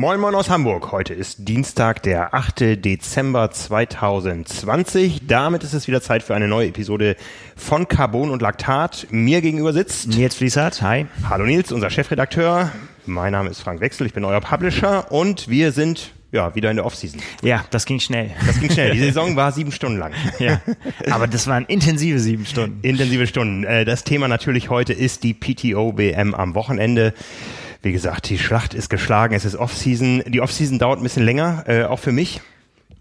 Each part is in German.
Moin Moin aus Hamburg. Heute ist Dienstag, der 8. Dezember 2020. Damit ist es wieder Zeit für eine neue Episode von Carbon und Laktat. Mir gegenüber sitzt Nils Fließert. Hi. Hallo Nils, unser Chefredakteur. Mein Name ist Frank Wechsel, ich bin euer Publisher und wir sind ja, wieder in der Offseason. Ja, das ging schnell. Das ging schnell. Die Saison war sieben Stunden lang. Ja, aber das waren intensive sieben Stunden. Intensive Stunden. Äh, das Thema natürlich heute ist die PTO-WM am Wochenende. Wie gesagt, die Schlacht ist geschlagen, es ist Offseason. Die Offseason dauert ein bisschen länger, äh, auch für mich.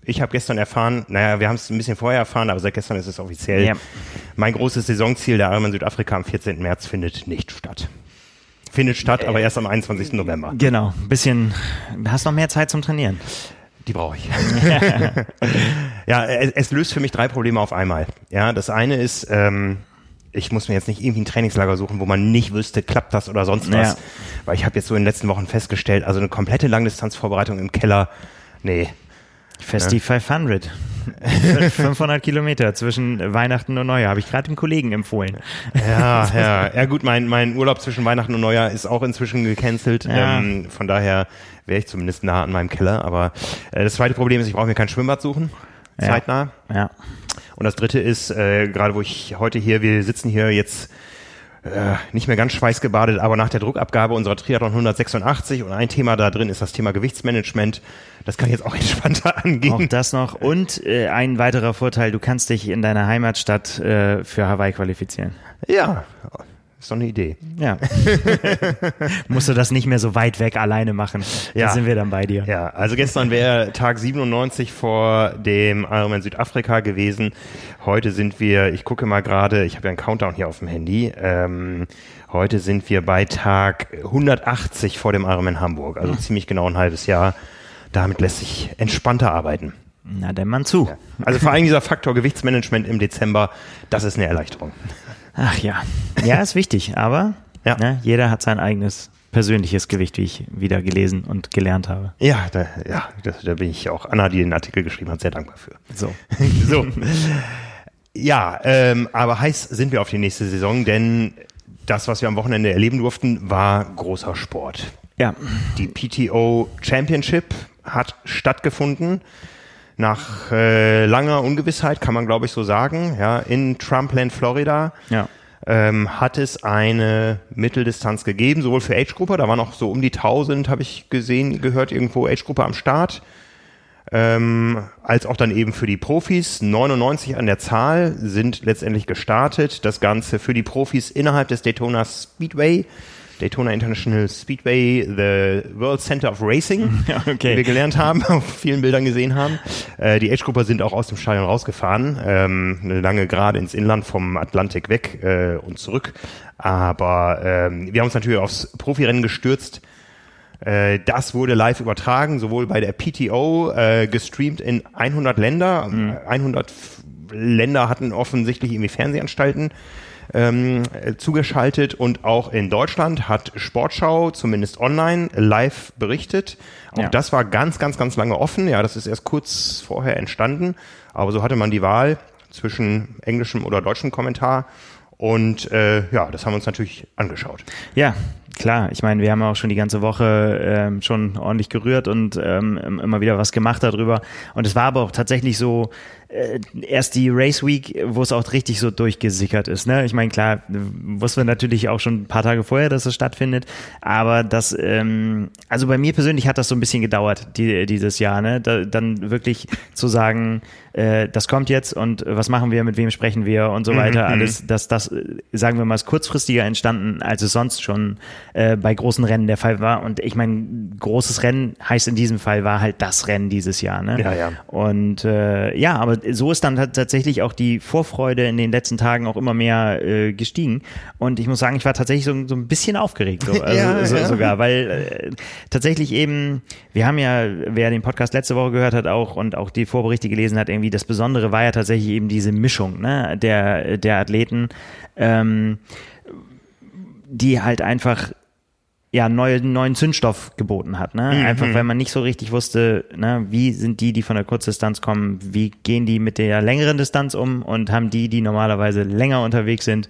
Ich habe gestern erfahren, naja, wir haben es ein bisschen vorher erfahren, aber seit gestern ist es offiziell. Ja. Mein großes Saisonziel, der Ironman Südafrika am 14. März, findet nicht statt findet statt, aber erst am 21. November. Genau, ein bisschen, hast noch mehr Zeit zum Trainieren. Die brauche ich. ja, es, es, löst für mich drei Probleme auf einmal. Ja, das eine ist, ähm, ich muss mir jetzt nicht irgendwie ein Trainingslager suchen, wo man nicht wüsste, klappt das oder sonst was. Ja. Weil ich habe jetzt so in den letzten Wochen festgestellt, also eine komplette Langdistanzvorbereitung im Keller, nee. Festi ja. 500. 500 Kilometer zwischen Weihnachten und Neujahr, habe ich gerade dem Kollegen empfohlen. Ja, ja, ja gut, mein, mein Urlaub zwischen Weihnachten und Neujahr ist auch inzwischen gecancelt. Ja. Ähm, von daher wäre ich zumindest nah an meinem Keller. Aber äh, das zweite Problem ist, ich brauche mir kein Schwimmbad suchen. Zeitnah. Ja. ja. Und das dritte ist, äh, gerade wo ich heute hier, wir sitzen hier jetzt äh, nicht mehr ganz schweißgebadet, aber nach der Druckabgabe unserer Triathlon 186 und ein Thema da drin ist das Thema Gewichtsmanagement. Das kann jetzt auch entspannter angehen. Auch das noch. Und äh, ein weiterer Vorteil, du kannst dich in deiner Heimatstadt äh, für Hawaii qualifizieren. Ja, ist doch eine Idee. Ja. Musst du das nicht mehr so weit weg alleine machen. Ja. Da sind wir dann bei dir. Ja, also gestern wäre Tag 97 vor dem Ironman Südafrika gewesen. Heute sind wir, ich gucke mal gerade, ich habe ja einen Countdown hier auf dem Handy. Ähm, heute sind wir bei Tag 180 vor dem Ironman Hamburg. Also mhm. ziemlich genau ein halbes Jahr. Damit lässt sich entspannter arbeiten. Na, denn man zu. Ja. Also vor allem dieser Faktor Gewichtsmanagement im Dezember, das ist eine Erleichterung. Ach ja. Ja, ist wichtig, aber ja. ne, jeder hat sein eigenes persönliches Gewicht, wie ich wieder gelesen und gelernt habe. Ja, da, ja, das, da bin ich auch Anna, die den Artikel geschrieben hat, sehr dankbar für. So. so. Ja, ähm, aber heiß sind wir auf die nächste Saison, denn das, was wir am Wochenende erleben durften, war großer Sport. Ja. Die PTO Championship hat stattgefunden nach äh, langer Ungewissheit, kann man glaube ich so sagen, ja, in Trumpland, Florida. Ja. Ähm, hat es eine Mitteldistanz gegeben, sowohl für Age-Gruppe, da waren noch so um die 1000, habe ich gesehen, gehört irgendwo Age-Gruppe am Start, ähm, als auch dann eben für die Profis. 99 an der Zahl sind letztendlich gestartet. Das Ganze für die Profis innerhalb des Daytona Speedway. Daytona International Speedway, the World Center of Racing, ja, okay. wie wir gelernt haben, auf vielen Bildern gesehen haben. Äh, die Age-Grupper sind auch aus dem Stadion rausgefahren, ähm, eine lange gerade ins Inland vom Atlantik weg äh, und zurück. Aber ähm, wir haben uns natürlich aufs Profirennen gestürzt. Äh, das wurde live übertragen, sowohl bei der PTO, äh, gestreamt in 100 Länder. Mhm. 100 Länder hatten offensichtlich irgendwie Fernsehanstalten ähm, zugeschaltet und auch in Deutschland hat Sportschau zumindest online live berichtet. Auch ja. das war ganz, ganz, ganz lange offen. Ja, das ist erst kurz vorher entstanden. Aber so hatte man die Wahl zwischen englischem oder deutschem Kommentar. Und äh, ja, das haben wir uns natürlich angeschaut. Ja, klar. Ich meine, wir haben auch schon die ganze Woche ähm, schon ordentlich gerührt und ähm, immer wieder was gemacht darüber. Und es war aber auch tatsächlich so, äh, erst die Race Week, wo es auch richtig so durchgesickert ist. Ne? Ich meine, klar, wussten wir natürlich auch schon ein paar Tage vorher, dass es stattfindet, aber das, ähm, also bei mir persönlich hat das so ein bisschen gedauert, die, dieses Jahr, ne? Da, dann wirklich zu sagen, äh, das kommt jetzt und was machen wir, mit wem sprechen wir und so mhm, weiter. Mhm. Alles, dass das, sagen wir mal, ist kurzfristiger entstanden, als es sonst schon äh, bei großen Rennen der Fall war. Und ich meine, großes Rennen heißt in diesem Fall war halt das Rennen dieses Jahr. Ne? Ja, ja. Und äh, ja, aber so ist dann tatsächlich auch die Vorfreude in den letzten Tagen auch immer mehr äh, gestiegen. Und ich muss sagen, ich war tatsächlich so, so ein bisschen aufgeregt, so, also, ja, so, ja. sogar, weil äh, tatsächlich eben, wir haben ja, wer den Podcast letzte Woche gehört hat auch und auch die Vorberichte gelesen hat, irgendwie das Besondere war ja tatsächlich eben diese Mischung ne, der, der Athleten, ähm, die halt einfach ja, neue, neuen Zündstoff geboten hat. Ne? Mhm. Einfach, weil man nicht so richtig wusste, ne, wie sind die, die von der Kurzdistanz kommen, wie gehen die mit der längeren Distanz um und haben die, die normalerweise länger unterwegs sind,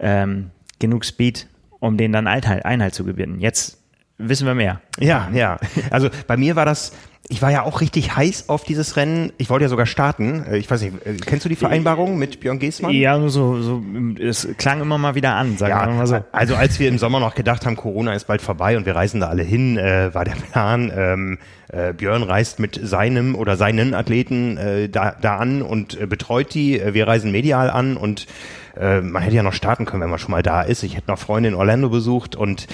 ähm, genug Speed, um denen dann Einhalt, Einhalt zu gewinnen. Jetzt wissen wir mehr. Ja, ja. Also bei mir war das, ich war ja auch richtig heiß auf dieses Rennen. Ich wollte ja sogar starten. Äh, Ich weiß nicht, äh, kennst du die Vereinbarung mit Björn Geßmann? Ja, so, so, es klang immer mal wieder an, sagen wir mal so. also als wir im Sommer noch gedacht haben, Corona ist bald vorbei und wir reisen da alle hin, äh, war der Plan, ähm, äh, Björn reist mit seinem oder seinen Athleten äh, da, da an und äh, betreut die. Wir reisen medial an und äh, man hätte ja noch starten können, wenn man schon mal da ist. Ich hätte noch Freunde in Orlando besucht und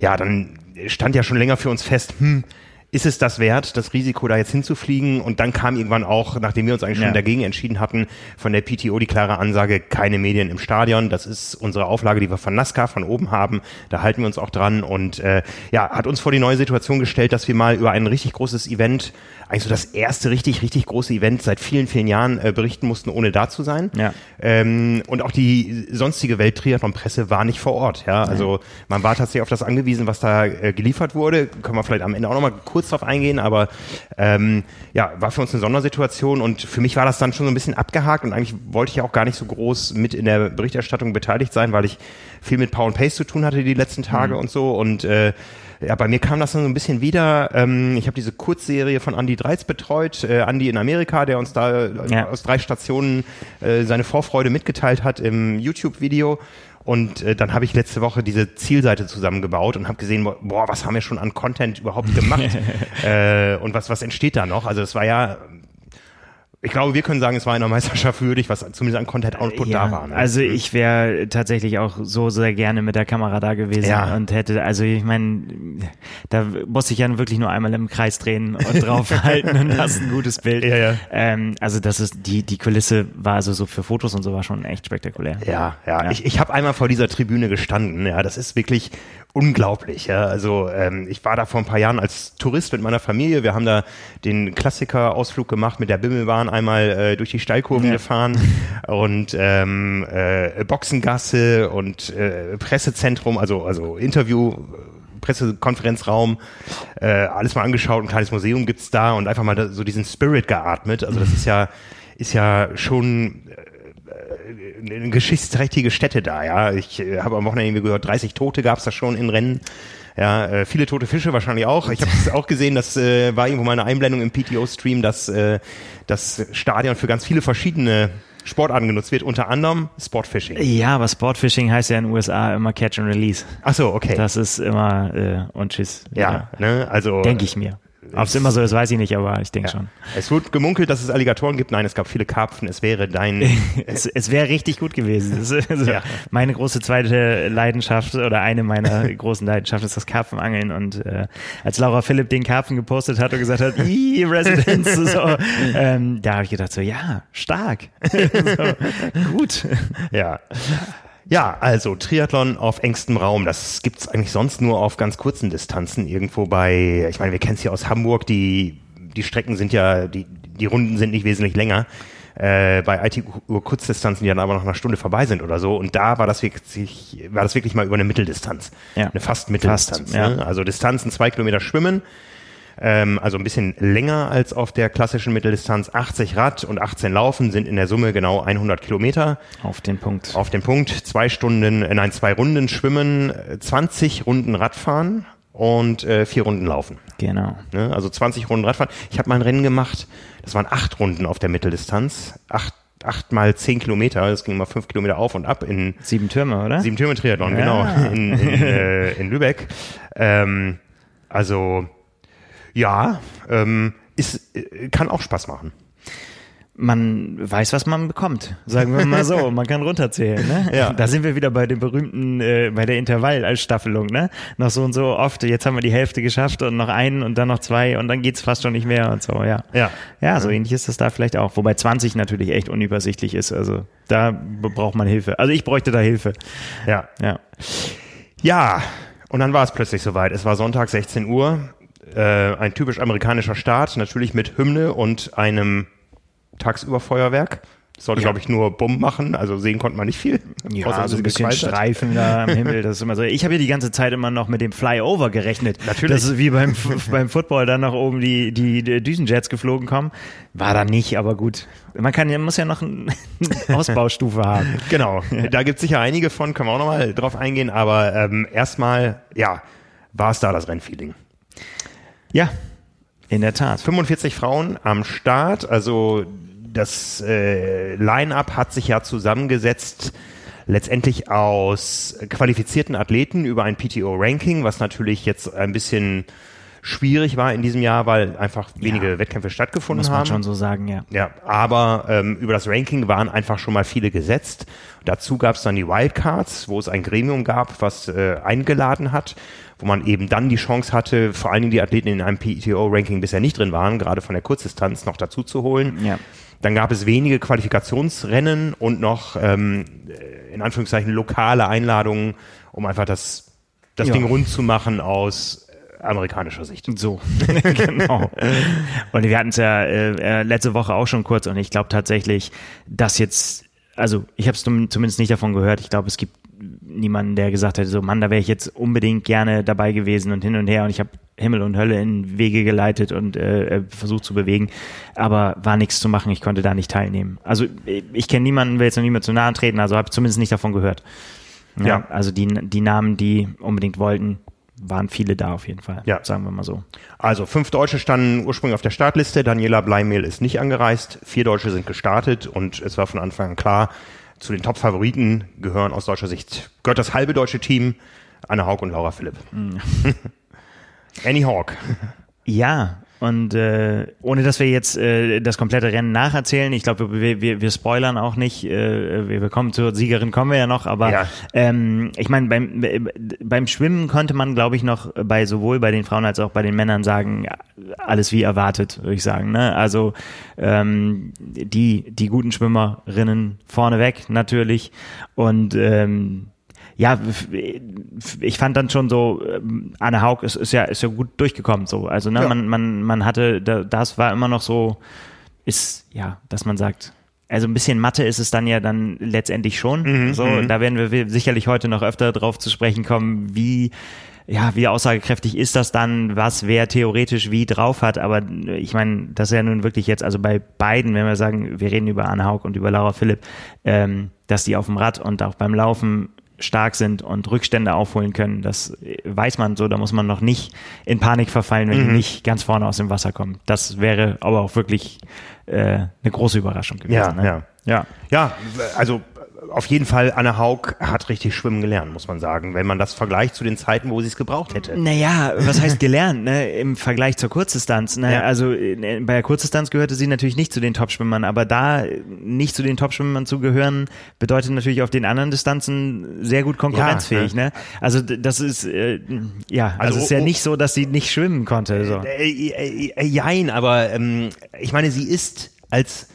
ja, dann stand ja schon länger für uns fest, hm, ist es das wert, das Risiko da jetzt hinzufliegen? Und dann kam irgendwann auch, nachdem wir uns eigentlich schon Ja. dagegen entschieden hatten, von der PTO die klare Ansage, keine Medien im Stadion. Das ist unsere Auflage, die wir von NASCAR von oben haben. Da halten wir uns auch dran und äh, ja, hat uns vor die neue Situation gestellt, dass wir mal über ein richtig großes Event, eigentlich so das erste richtig, richtig große Event seit vielen, vielen Jahren äh, berichten mussten, ohne da zu sein. Ja. Ähm, und auch die sonstige Welttriathlon-Presse war nicht vor Ort. Ja, also man war tatsächlich auf das angewiesen, was da äh, geliefert wurde. Können wir vielleicht am Ende auch noch mal kurz drauf eingehen, aber ähm, ja, war für uns eine Sondersituation und für mich war das dann schon so ein bisschen abgehakt und eigentlich wollte ich ja auch gar nicht so groß mit in der Berichterstattung beteiligt sein, weil ich viel mit Power and Pace zu tun hatte die letzten Tage und so und äh, ja, bei mir kam das dann so ein bisschen wieder. Ähm, ich habe diese Kurzserie von Andy Dreiz betreut. Äh, Andy in Amerika, der uns da äh, Ja. aus drei Stationen äh, seine Vorfreude mitgeteilt hat im YouTube-Video. Und äh, dann habe ich letzte Woche diese Zielseite zusammengebaut und habe gesehen, boah, was haben wir schon an Content überhaupt gemacht äh, und was was entsteht da noch? Also das war ja, ich glaube, wir können sagen, es war einer Meisterschaft würdig, was zumindest an Content Output da war. Ne? Also ich wäre tatsächlich auch so sehr gerne mit der Kamera da gewesen Ja. und hätte, also ich meine, da musste ich ja wirklich nur einmal im Kreis drehen und draufhalten und hast ein gutes Bild. Ja, ja. Ähm, also das ist, die, die Kulisse war also so für Fotos und so war schon echt spektakulär. Ja, ja. Ja. Ich, ich habe einmal vor dieser Tribüne gestanden. Ja, das ist wirklich unglaublich. Ja, also ähm, ich war da vor ein paar Jahren als Tourist mit meiner Familie. Wir haben da den Klassiker-Ausflug gemacht mit der Bimmelbahn einmal äh, durch die Steilkurven Ja. gefahren und ähm, äh, Boxengasse und äh, Pressezentrum, also also Interview. Pressekonferenzraum, äh, alles mal angeschaut, ein kleines Museum gibt's da und einfach mal da, so diesen Spirit geatmet. Also das ist ja, ist ja schon eine geschichtsträchtige Stätte da, ja. Ich äh, habe am Wochenende irgendwie gehört, 30 Tote gab es da schon in Rennen. Ja, äh, viele tote Fische wahrscheinlich auch. Ich habe es auch gesehen, das äh, war irgendwo mal eine Einblendung im PTO-Stream, dass äh, das Stadion für ganz viele verschiedene Sportarten genutzt wird, unter anderem Sportfishing. Ja, aber Sportfishing heißt ja in den USA immer Catch and Release. Ach so, okay. Das ist immer äh, und tschüss. ja, ne, also Denke ich mir. Ob es immer so ist, weiß ich nicht, aber ich denke Ja. schon. Es wird gemunkelt, dass es Alligatoren gibt. Nein, es gab viele Karpfen. Es wäre dein Es, es wäre richtig gut gewesen. Also Ja. Meine große zweite Leidenschaft oder eine meiner großen Leidenschaften ist das Karpfenangeln. Und äh, als Laura Philipp den Karpfen gepostet hat und gesagt hat, "Ih, Residence, so, ähm, da habe ich gedacht so, ja, stark. so, gut. Ja. Ja, also Triathlon auf engstem Raum, das gibt's eigentlich sonst nur auf ganz kurzen Distanzen irgendwo bei, ich meine, wir kennen es hier aus Hamburg, die, die Strecken sind ja, die, die Runden sind nicht wesentlich länger. Äh, bei IT-Uhr Kurzdistanzen, die dann aber noch eine Stunde vorbei sind oder so. Und da war das wirklich, war das wirklich mal über eine Mitteldistanz. Ja. Eine fast Mitteldistanz. Fast, ja. ne? Also Distanzen zwei Kilometer schwimmen, ähm, also ein bisschen länger als auf der klassischen Mitteldistanz. 80 Rad und 18 Laufen sind in der Summe genau 100 Kilometer. Auf den Punkt. Auf den Punkt zwei Stunden, äh, nein, zwei Runden schwimmen, äh, 20 Runden Radfahren und äh, vier Runden laufen. Genau. Ne? Also 20 Runden Radfahren. Ich habe mal ein Rennen gemacht, das waren acht Runden auf der Mitteldistanz. Acht, acht mal zehn Kilometer, das ging mal fünf Kilometer auf und ab in Sieben Türme, oder? Sieben Türme Triathlon, Ja. genau, in, in, äh, in Lübeck. Ähm, also ja, ähm, ist, äh, kann auch Spaß machen. man weiß, was man bekommt. Sagen wir mal so. Man kann runterzählen. Ne? Ja. Da sind wir wieder bei dem berühmten, äh, bei der Intervall als Staffelung. Ne? Noch so und so oft. Jetzt haben wir die Hälfte geschafft und noch einen und dann noch zwei und dann geht's fast schon nicht mehr und so. Ja. Ja. Ja, so ähnlich ist das da vielleicht auch. Wobei 20 natürlich echt unübersichtlich ist. Also da braucht man Hilfe. Also ich bräuchte da Hilfe. Ja. Ja. Ja, und dann war es plötzlich soweit. Es war Sonntag 16 Uhr. Äh, ein typisch amerikanischer Start, natürlich mit Hymne und einem Tagsüberfeuerwerk. Das sollte, Ja. glaube ich, nur Bumm machen, also sehen konnte man nicht viel. Ja, Außer, so ein bisschen. Streifen da am Himmel, das ist immer so. Ich habe ja die ganze Zeit immer noch mit dem Flyover gerechnet. Natürlich. Das ist wie beim, beim Football dann nach oben die, die, die Düsenjets geflogen kommen. War da nicht, aber gut. Man kann ja, muss ja noch eine Ausbaustufe haben. Genau, da gibt es sicher einige von, können wir auch nochmal drauf eingehen, aber ähm, erstmal, ja, war es da das Rennfeeling. Ja, in der Tat. 45 Frauen am Start, also das äh, Line-up hat sich ja zusammengesetzt letztendlich aus qualifizierten Athleten über ein PTO-Ranking, was natürlich jetzt ein bisschen schwierig war in diesem Jahr, weil einfach wenige Ja. Wettkämpfe stattgefunden Muss man haben. schon so sagen, ja. Ja, aber ähm, über das Ranking waren einfach schon mal viele gesetzt. Dazu gab es dann die Wildcards, wo es ein Gremium gab, was äh, eingeladen hat, wo man eben dann die Chance hatte, vor allen Dingen die Athleten in einem PTO-Ranking bisher nicht drin waren, gerade von der Kurzdistanz noch dazu zu holen. Ja. Dann gab es wenige Qualifikationsrennen und noch ähm, in Anführungszeichen lokale Einladungen, um einfach das, das Ja. Ding rund zu machen aus amerikanischer Sicht. So, genau. Und wir hatten es ja äh, äh, letzte Woche auch schon kurz und ich glaube tatsächlich, dass jetzt, also ich habe es zumindest nicht davon gehört, ich glaube, es gibt niemanden, der gesagt hätte, so Mann, da wäre ich jetzt unbedingt gerne dabei gewesen und hin und her und ich habe Himmel und Hölle in Wege geleitet und äh, äh, versucht zu bewegen, aber war nichts zu machen, ich konnte da nicht teilnehmen. Also ich, ich kenne niemanden, will jetzt noch niemand zu nahe treten, also habe zumindest nicht davon gehört. Ja, Ja. Also die, die Namen, die unbedingt wollten, waren viele da auf jeden Fall, Ja. sagen wir mal so. Also fünf Deutsche standen ursprünglich auf der Startliste. Daniela Bleimehl ist nicht angereist. Vier Deutsche sind gestartet und es war von Anfang an klar, zu den Top-Favoriten gehören aus deutscher Sicht, gehört das halbe deutsche Team, Anne Haug und Laura Philipp. Annie Hawk. Ja, und äh, ohne dass wir jetzt äh, das komplette Rennen nacherzählen, ich glaube, wir, wir, wir spoilern auch nicht, äh, wir, kommen zur Siegerin, kommen wir ja noch, aber Ja. ähm, ich meine, beim, beim Schwimmen konnte man, glaube ich, noch bei sowohl bei den Frauen als auch bei den Männern sagen, alles wie erwartet, würde ich sagen. Ne? Also ähm, die, die guten Schwimmerinnen vorneweg natürlich und ähm, ja, ich fand dann schon so, ähm, Anne Haug ist, ist ja ist ja gut durchgekommen so. Also ne, Ja. man man man hatte, da- das war immer noch so, ist ja, dass man sagt, also ein bisschen Mathe ist es dann ja dann letztendlich schon. so, da werden wir sicherlich heute noch öfter drauf zu sprechen kommen, wie ja, wie aussagekräftig ist das dann, was wer theoretisch wie drauf hat, aber ich meine, das ist ja nun wirklich jetzt, also bei beiden, wenn wir sagen, wir reden über Anne Haug und über Laura Philipp, ähm, dass die auf dem Rad und auch beim Laufen stark sind und Rückstände aufholen können, das weiß man so, da muss man noch nicht in Panik verfallen, wenn die nicht ganz vorne aus dem Wasser kommen. Das wäre aber auch wirklich äh, eine große Überraschung gewesen. Ja, ne? ja. ja. Ja, also auf jeden Fall, Anne Haug hat richtig schwimmen gelernt, muss man sagen, wenn man das vergleicht zu den Zeiten, wo sie es gebraucht hätte. Naja, was heißt gelernt, ne? Im Vergleich zur Kurzdistanz. Ne? Ja. Also äh, bei der Kurzdistanz gehörte sie natürlich nicht zu den Topschwimmern, aber da äh, nicht zu den Topschwimmern zu gehören, bedeutet natürlich auf den anderen Distanzen sehr gut konkurrenzfähig. Ja, ne? Also d- das ist äh, ja, also, Also, es ist ja oh- nicht so, dass sie nicht schwimmen konnte. So. Äh, äh, äh, jein, aber ähm, ich meine, sie ist als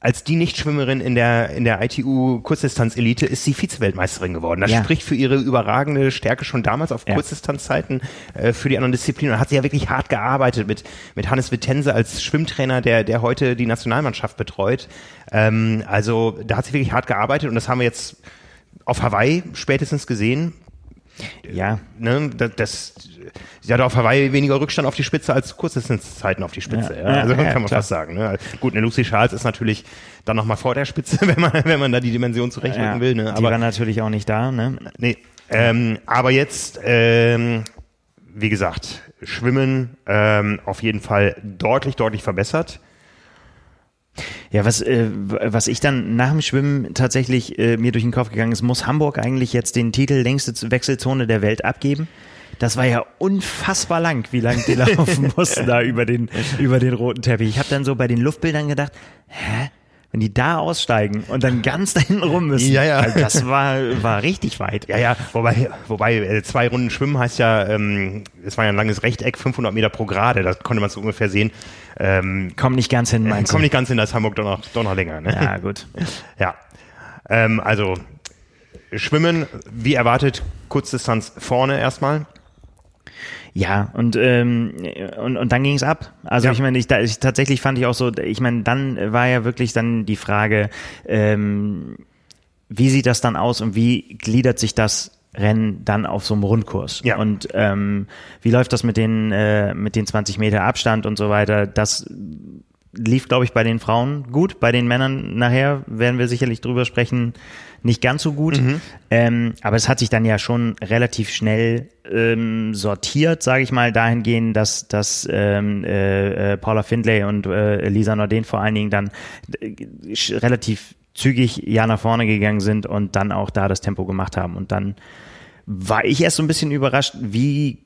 als die Nichtschwimmerin in der in der ITU Kurzdistanz-Elite ist sie Vize-Weltmeisterin geworden. Das Ja. spricht für ihre überragende Stärke schon damals auf Ja. Kurzdistanzzeiten äh, für die anderen Disziplinen. Und hat sie ja wirklich hart gearbeitet mit mit Hannes Wittense als Schwimmtrainer, der der heute die Nationalmannschaft betreut. Ähm, also da hat sie wirklich hart gearbeitet und das haben wir jetzt auf Hawaii spätestens gesehen. Ja, ne, das, das sie hatte auf Hawaii weniger Rückstand auf die Spitze als Kurzdistanzzeiten auf die Spitze. Ja, Ja, also ja, kann man fast sagen. Ne? Gut, eine Lucy Charles ist natürlich dann nochmal vor der Spitze, wenn man, wenn man da die Dimension zurechtrücken will. Ne? die Aber war natürlich auch nicht da. Ne? nee, ähm, aber jetzt, ähm, wie gesagt, Schwimmen ähm, auf jeden Fall deutlich, deutlich verbessert. Ja, was, äh, was ich dann nach dem Schwimmen tatsächlich äh, mir durch den Kopf gegangen ist, muss Hamburg eigentlich jetzt den Titel längste Wechselzone der Welt abgeben? Das war ja unfassbar lang, wie lang die laufen mussten da über den, über den roten Teppich. Ich habe dann so bei den Luftbildern gedacht, hä? Wenn die da aussteigen und dann ganz da hinten rum müssen, Ja, ja. Also das war, war richtig weit. Ja, ja, wobei, wobei äh, zwei Runden Schwimmen heißt ja, ähm, es war ja ein langes Rechteck, 500 Meter pro Grade, das konnte man so ungefähr sehen. Ähm, Komm nicht ganz hin, meinst du? nicht ganz hin, da ist Hamburg doch noch, doch noch länger. Ne? Ja, gut. Ja. Ähm, also Schwimmen, wie erwartet, Kurzdistanz vorne erstmal. Ja, und, ähm, und, und dann ging es ab. Also Ja. ich meine, ich, da, ich, tatsächlich fand ich auch so, ich meine, dann war ja wirklich dann die Frage, ähm, wie sieht das dann aus und wie gliedert sich das Rennen dann auf so einem Rundkurs? Ja. Und ähm, wie läuft das mit den, äh, mit den 20 Meter Abstand und so weiter? Das lief, glaube ich, bei den Frauen gut. Bei den Männern nachher werden wir sicherlich drüber sprechen, nicht ganz so gut. Mhm. Ähm, aber es hat sich dann ja schon relativ schnell ähm, sortiert, sage ich mal, dahingehend, dass, dass ähm, äh, äh, Paula Findlay und äh, Lisa Norden vor allen Dingen dann äh, relativ zügig ja nach vorne gegangen sind und dann auch da das Tempo gemacht haben. Und dann war ich erst so ein bisschen überrascht, wie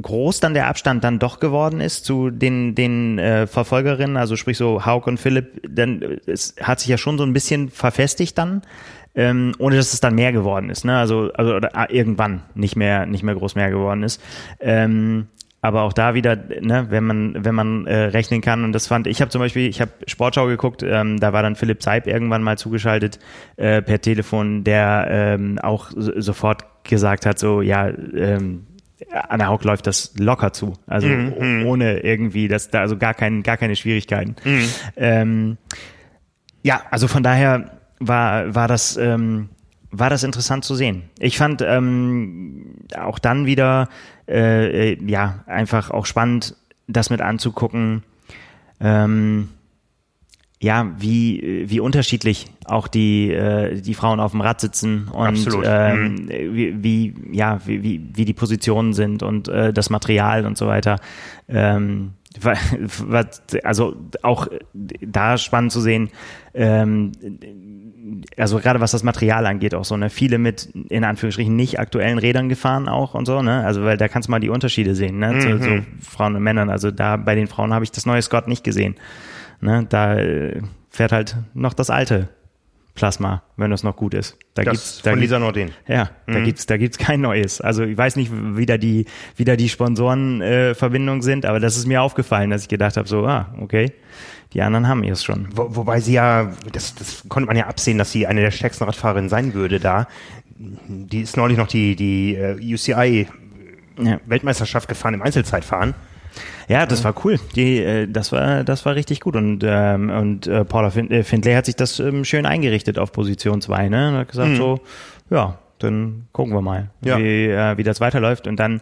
groß dann der Abstand dann doch geworden ist zu den den äh, Verfolgerinnen, also sprich so Hauk und Philipp, dann es hat sich ja schon so ein bisschen verfestigt dann, ähm, ohne dass es dann mehr geworden ist, ne? Also also oder, ah, irgendwann nicht mehr nicht mehr groß mehr geworden ist. Ähm, aber auch da wieder, ne, wenn man wenn man äh, rechnen kann und das fand ich habe zum Beispiel, ich habe Sportschau geguckt, ähm, da war dann Philipp Zeib irgendwann mal zugeschaltet äh, per Telefon, der ähm, auch so, sofort gesagt hat, so ja, ähm, Anna Haug läuft das locker zu, also mhm. ohne irgendwie, das da also gar kein, gar keine Schwierigkeiten. Mhm. Ähm, ja, also von daher war war das ähm, war das interessant zu sehen. Ich fand ähm, auch dann wieder äh, äh, ja einfach auch spannend, das mit anzugucken. Ähm, ja, wie, wie unterschiedlich auch die, äh, die Frauen auf dem Rad sitzen und Absolut. ähm, mhm. wie, wie, ja, wie, wie, wie die Positionen sind und äh, das Material und so weiter. Ähm, also auch da spannend zu sehen, ähm, also gerade was das Material angeht, auch so, ne, viele mit in Anführungsstrichen nicht aktuellen Rädern gefahren auch und so, ne? Also weil da kannst du mal die Unterschiede sehen, ne? Mhm. Zu, so Frauen und Männern. Also da bei den Frauen habe ich das neue Scott nicht gesehen. Ne? Da äh, fährt halt noch das alte Plasma, wenn das noch gut ist. Da das gibt's, da von Lisa Nordin. Ja, mhm. da gibt's, da gibt's kein neues. Also ich weiß nicht, wie da die, wie da die Sponsorenverbindungen äh, sind, aber das ist mir aufgefallen, dass ich gedacht habe, so, ah, okay, die anderen haben es schon. Wo, wobei sie ja, das, das konnte man ja absehen, dass sie eine der stärksten Radfahrerinnen sein würde da. Die ist neulich noch die, die äh, UCI ja. Weltmeisterschaft gefahren im Einzelzeitfahren. Ja, das war cool. Die, äh, das war, das war richtig gut. Und, ähm, und äh, Paula Find äh, Findlay hat sich das ähm, schön eingerichtet auf Position 2, ne? Und hat gesagt mhm. so, ja, dann gucken wir mal, ja. wie, äh, wie das weiterläuft. Und dann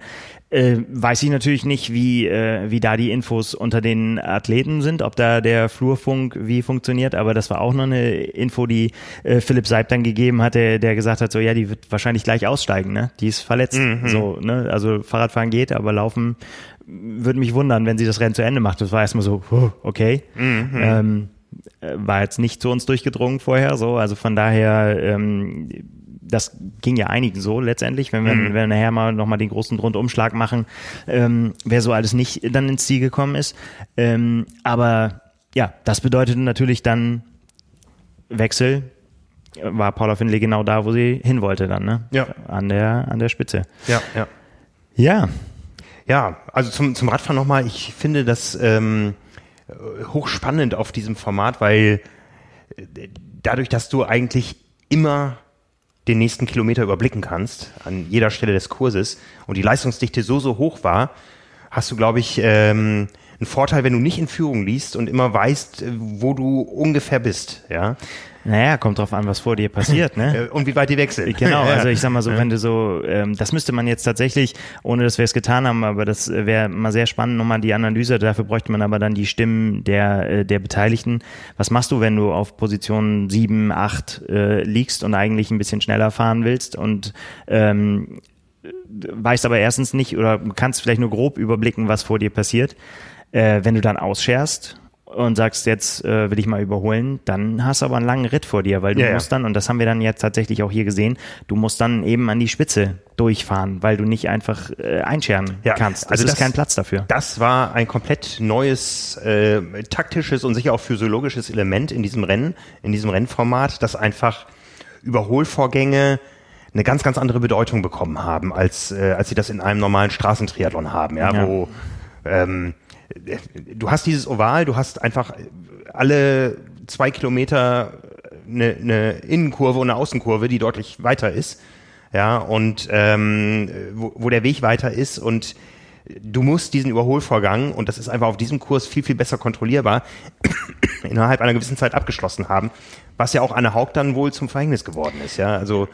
äh, weiß ich natürlich nicht, wie, äh, wie da die Infos unter den Athleten sind, ob da der Flurfunk wie funktioniert, aber das war auch noch eine Info, die äh, Philipp Seib dann gegeben hatte, der gesagt hat, so ja, die wird wahrscheinlich gleich aussteigen, ne? Die ist verletzt. Mhm. So, ne? Also Fahrradfahren geht, aber laufen würde mich wundern, wenn sie das Rennen zu Ende macht. Das war erstmal so, okay. Mhm. Ähm, äh, war jetzt nicht zu uns durchgedrungen vorher, so, also von daher, ähm, das ging ja einigen so letztendlich, wenn wir, mhm. wenn wir nachher mal nochmal den großen Rundumschlag machen, ähm, wer so alles nicht dann ins Ziel gekommen ist. Ähm, aber ja, das bedeutet natürlich dann Wechsel. War Paula Findlay genau da, wo sie hin wollte dann, ne? Ja. An der, an der Spitze. Ja, ja. Ja, ja, also zum, zum Radfahren nochmal, ich finde das ähm, hochspannend auf diesem Format, weil äh, dadurch, dass du eigentlich immer den nächsten Kilometer überblicken kannst, an jeder Stelle des Kurses und die Leistungsdichte so, so hoch war, hast du, glaube ich, ähm, einen Vorteil, wenn du nicht in Führung liest und immer weißt, wo du ungefähr bist, ja. Naja, kommt drauf an, was vor dir passiert, ne? Und wie weit die wechseln. Genau, also ich sag mal so, wenn du so, ähm, das müsste man jetzt tatsächlich, ohne dass wir es getan haben, aber das wäre mal sehr spannend, nochmal die Analyse, dafür bräuchte man aber dann die Stimmen der, äh, der Beteiligten. Was machst du, wenn du auf Position 7, 8 äh, liegst und eigentlich ein bisschen schneller fahren willst und ähm, weißt aber erstens nicht oder kannst vielleicht nur grob überblicken, was vor dir passiert. Äh, wenn du dann ausscherst und sagst, jetzt äh, will ich mal überholen, dann hast du aber einen langen Ritt vor dir, weil du ja, musst dann, und das haben wir dann jetzt tatsächlich auch hier gesehen, du musst dann eben an die Spitze durchfahren, weil du nicht einfach äh, einscheren ja, kannst. Das also ist das, kein Platz dafür. Das war ein komplett neues äh, taktisches und sicher auch physiologisches Element in diesem Rennen, in diesem Rennformat, das einfach Überholvorgänge eine ganz, ganz andere Bedeutung bekommen haben, als, äh, als sie das in einem normalen Straßentriathlon haben, ja, ja. wo ähm, du hast dieses Oval, du hast einfach alle zwei Kilometer eine, eine Innenkurve und eine Außenkurve, die deutlich weiter ist. Ja, und ähm, wo, wo der Weg weiter ist und du musst diesen Überholvorgang, und das ist einfach auf diesem Kurs viel, viel besser kontrollierbar, innerhalb einer gewissen Zeit abgeschlossen haben, was ja auch Anne Haug dann wohl zum Verhängnis geworden ist. Ja, also